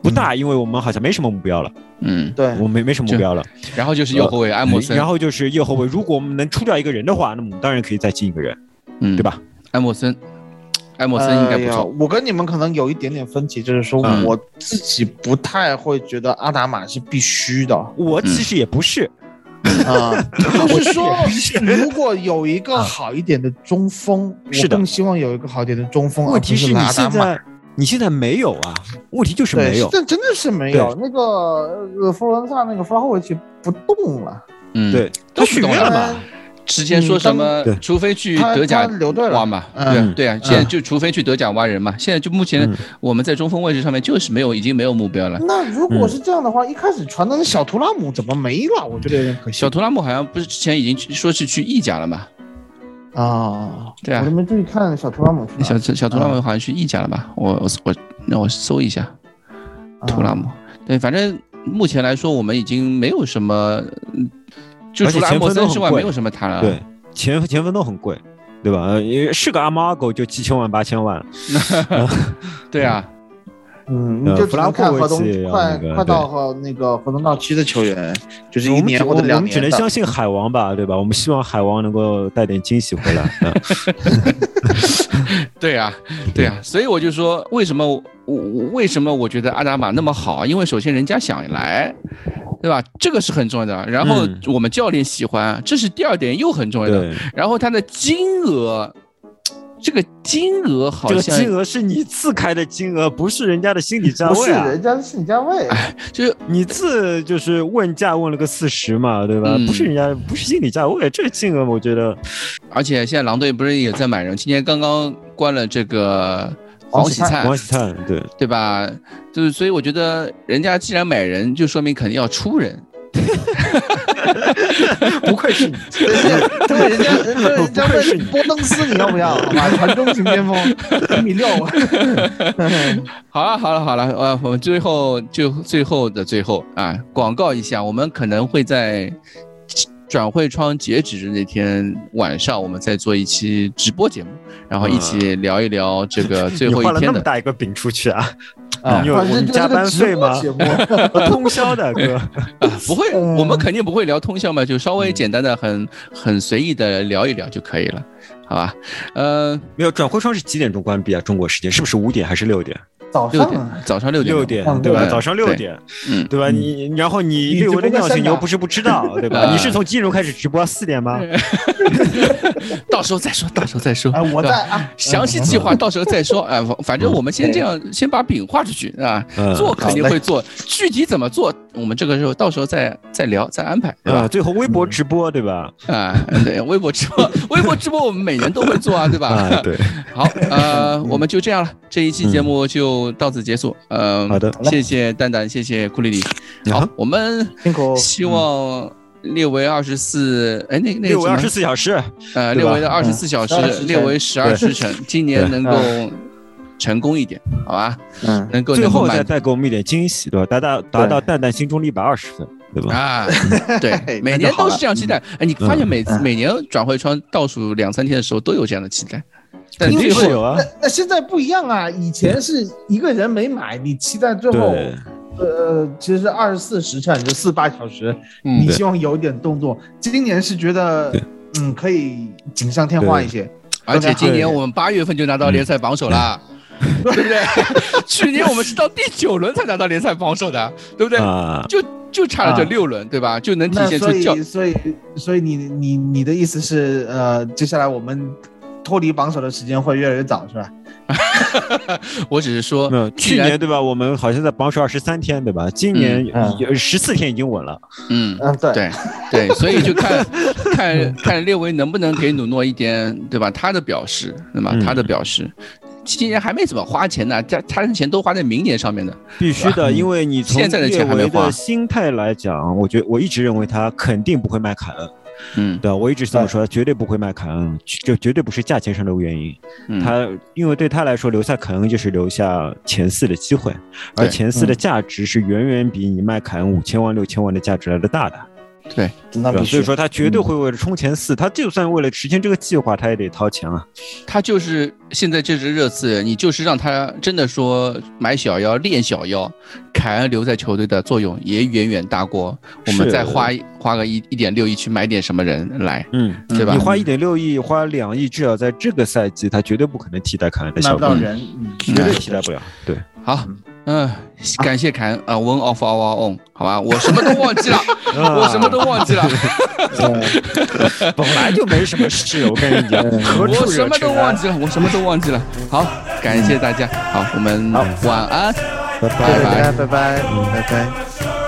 S7: 不
S5: 大，因为我们好像没什么目标了，
S6: 嗯，
S7: 对。
S5: 我们没没什么目标了。
S6: 然后就是右后卫埃莫森，
S5: 然后就是右后卫，如果我们能出掉一个人的话，那么我们当然可以再进一个人，
S6: 嗯。
S5: 对吧？
S6: 埃莫森，埃莫森应该不错。
S7: 我跟你们可能有一点点分歧，就是说
S5: 嗯。
S7: 我自己不太会觉得阿达玛是必须的。
S5: 我其实也不是，
S7: 啊。就是说，如果有一个好一点的中锋，
S5: 是的
S7: 我更希望有一个好一点的中锋，
S5: 问题是你。现在你现在没有啊，问题就是，没有。
S7: 这真的是没有。那个呃，佛罗伦萨那个弗拉霍维奇不动了，
S6: 嗯，
S5: 对，他续
S6: 不懂了
S5: 约了嘛？
S6: 之前说什么
S5: 对，
S6: 除非去德甲挖嘛，
S7: 嗯
S6: 对啊对啊，现在
S7: 嗯
S6: 就除非去德甲挖人嘛。现在就目前
S5: 嗯
S6: 我们在中锋位置上面就是没有，已经没有目标了。
S7: 那如果是这样的话，一开始传的那小图拉姆怎么没了？我觉得有点可惜。
S6: 小图拉姆好像不是之前已经说是去意甲了嘛？
S7: 啊，
S6: 对啊
S7: 我都没注意看小图拉姆去
S6: 小小图拉姆好像去意甲了吧？我我我让我搜一下图拉姆。
S7: 啊
S6: 对，反正目前来说我们已经没有什么，嗯就
S5: 而且
S6: 除了埃莫
S5: 前锋都很贵
S6: 森之外没有什么他了。
S5: 对，前前锋都很贵，对吧？是个阿猫阿狗就七千万八千万，
S6: 对啊，
S7: 嗯，就只能看合同快快到和那个合同到期的球员，就是一年或者两年的。
S5: 我们只能相信海王吧，对吧？我们希望海王能够带点惊喜回来。嗯
S6: 对啊，对啊，所以我就说，为什么我我为什么我觉得阿达玛那么好？因为首先人家想来，对吧？这个是很重要的。然后
S5: 嗯
S6: 我们教练喜欢，这是第二点又很重要的。然后他的金额，这个金额好
S5: 这个
S6: 像
S5: 金额是你自开的金额，不是人家的心理价位
S7: 不是。人家的心理价位，
S6: 就是
S5: 你自就是问价问了个四十嘛，对吧？
S6: 嗯
S5: 不是人家不是心理价位，这个金额我觉得
S6: 而且现在狼队不是也在买人？今年刚刚关了这个黄喜灿，
S5: 王喜灿对，
S6: 对吧？就是所以我觉得人家既然买人，就说明肯定要出人。
S5: 不愧是你，
S7: 对人家人家人家问波登斯你要不要？好吧，传中型巅峰，一米六。
S6: 好了好了好了，呃，我们最后就最后的最后啊，广告一下，我们可能会在转会窗截止的那天晚上，我们再做一期直播节目，然后一起聊一聊这个 最
S5: 你画了那么
S6: 后一天的。
S5: 大一个饼出去啊？
S7: 啊，
S5: 你有
S7: 反正就是个
S5: 加班
S7: 直
S5: 费吗 通宵的哥，
S6: 不会，
S7: 嗯
S6: 我们肯定不会聊通宵嘛，就稍微简单的、很很随意的聊一聊就可以了，好吧？呃，
S5: 没有转会窗是几点钟关闭啊？中国时间是不是五点还是六点？
S6: 六点
S7: 早上啊，
S6: 早上六点
S5: 六点对吧？早上六点，
S6: 嗯，
S5: 对吧？你然后你
S7: 你
S5: 略微的尿性你又不是不知道，对吧？
S6: 啊
S5: 你是从几点钟开始直播？四点吗？
S6: 到时候再说，到时候再说。
S7: 哎，我在啊，
S6: 详细计划到时候再说。哎，反反正我们先这样，先把饼画出去啊，
S5: 嗯
S6: 做肯定会做，具体怎么做，我们这个时候到时候再再聊，再安排，对
S5: 啊，
S6: 吧？
S5: 最后微博直播对吧？
S6: 啊，对，微博直播，微博直播我们每年都会做啊，对吧？
S5: 啊，对，
S6: 好，呃，我们就这样了，这一期节目就到此结束。嗯，
S5: 好的
S6: 谢谢蛋蛋，谢谢库里里。好
S5: 好，
S6: 我们
S7: 辛苦
S6: 希望列为二十四，哎，那那
S5: 六为二十四小时，
S6: 呃，列为的二十四小时
S7: 12时，辰
S6: 列为十二时辰，今年能够成功一点，好吧？
S7: 嗯，
S6: 能够
S5: 最后再
S6: 能够满
S5: 带给我们一点惊喜，对吧？达到达到蛋蛋心中的一百二十分，对吧？
S6: 啊，对，每年都是这样期待。哎，你发现每次
S7: 嗯。
S6: 每年转会窗倒数两三天的时候都有这样的期待，但
S5: 肯定
S6: 最后
S5: 是有啊。
S7: 那，那现在不一样啊，以前是一个人没买，你期待最后，呃，其实是二十四时辰，就四八小时，
S6: 嗯。
S7: 你希望有一点动作。今年是觉得，嗯，可以锦上添花一些。
S6: 而且今年我们八月份就拿到联赛榜首了。对不对？去年我们是到第九轮才拿到联赛榜首的，对不对？
S5: 啊，
S6: 就就差了这
S7: 啊
S6: 六轮，对吧？就能体现出教
S7: 以，所以，所以你你你的意思是，呃，接下来我们脱离榜首的时间会越来越早，是吧？
S6: 我只是说
S5: 没有，，去年对吧？我们好像在榜首二十三天，对吧？今年
S7: 有
S5: 十四天已经稳了，
S6: 嗯，
S7: 嗯，对，
S6: 对对，所以就看看看列维能不能给努诺一点，对吧？他的表示，对吧？
S5: 嗯
S6: 他的表示，今年还没怎么花钱呢，他他的钱都花在明年上面的。
S5: 必须的，因为你从
S6: 现在的钱还没花
S5: 的心态来讲，我觉我一直认为他肯定不会卖凯恩，
S6: 嗯
S5: 对吧？我一直这么说，他绝对不会卖凯恩，这绝对不是价钱上的原因。
S6: 嗯，
S5: 他因为对他来说，留下凯恩就是留下前四的机会，而前四的价值是远远比你卖凯恩五千万、六千万的价值来的大的。
S6: 对，
S7: 那必须。
S5: 所以。说他绝对会为了冲前四，他就算为了实现这个计划，他也得掏钱啊。
S6: 他就是现在这支热刺，你就是让他真的说买小妖练小妖，凯恩留在球队的作用也远远大过我们再花花个一一点六亿去买点什么人来，
S5: 嗯，
S6: 对吧？
S5: 你花一点六亿，花两亿，至少在这个赛季，他绝对不可能替代凯恩的
S7: 买
S5: 效果，
S7: 不到人，嗯，
S5: 绝对替代不了。对，
S6: 好，嗯、嗯感谢凯恩啊 one of our own 好吧？我什么都忘记了我什么都忘记了。
S5: 本来就没什么事我跟你讲。
S6: 我什么都忘记了 我什么都忘记了。好感谢大家。好我们晚安。拜
S7: 拜。拜拜拜拜。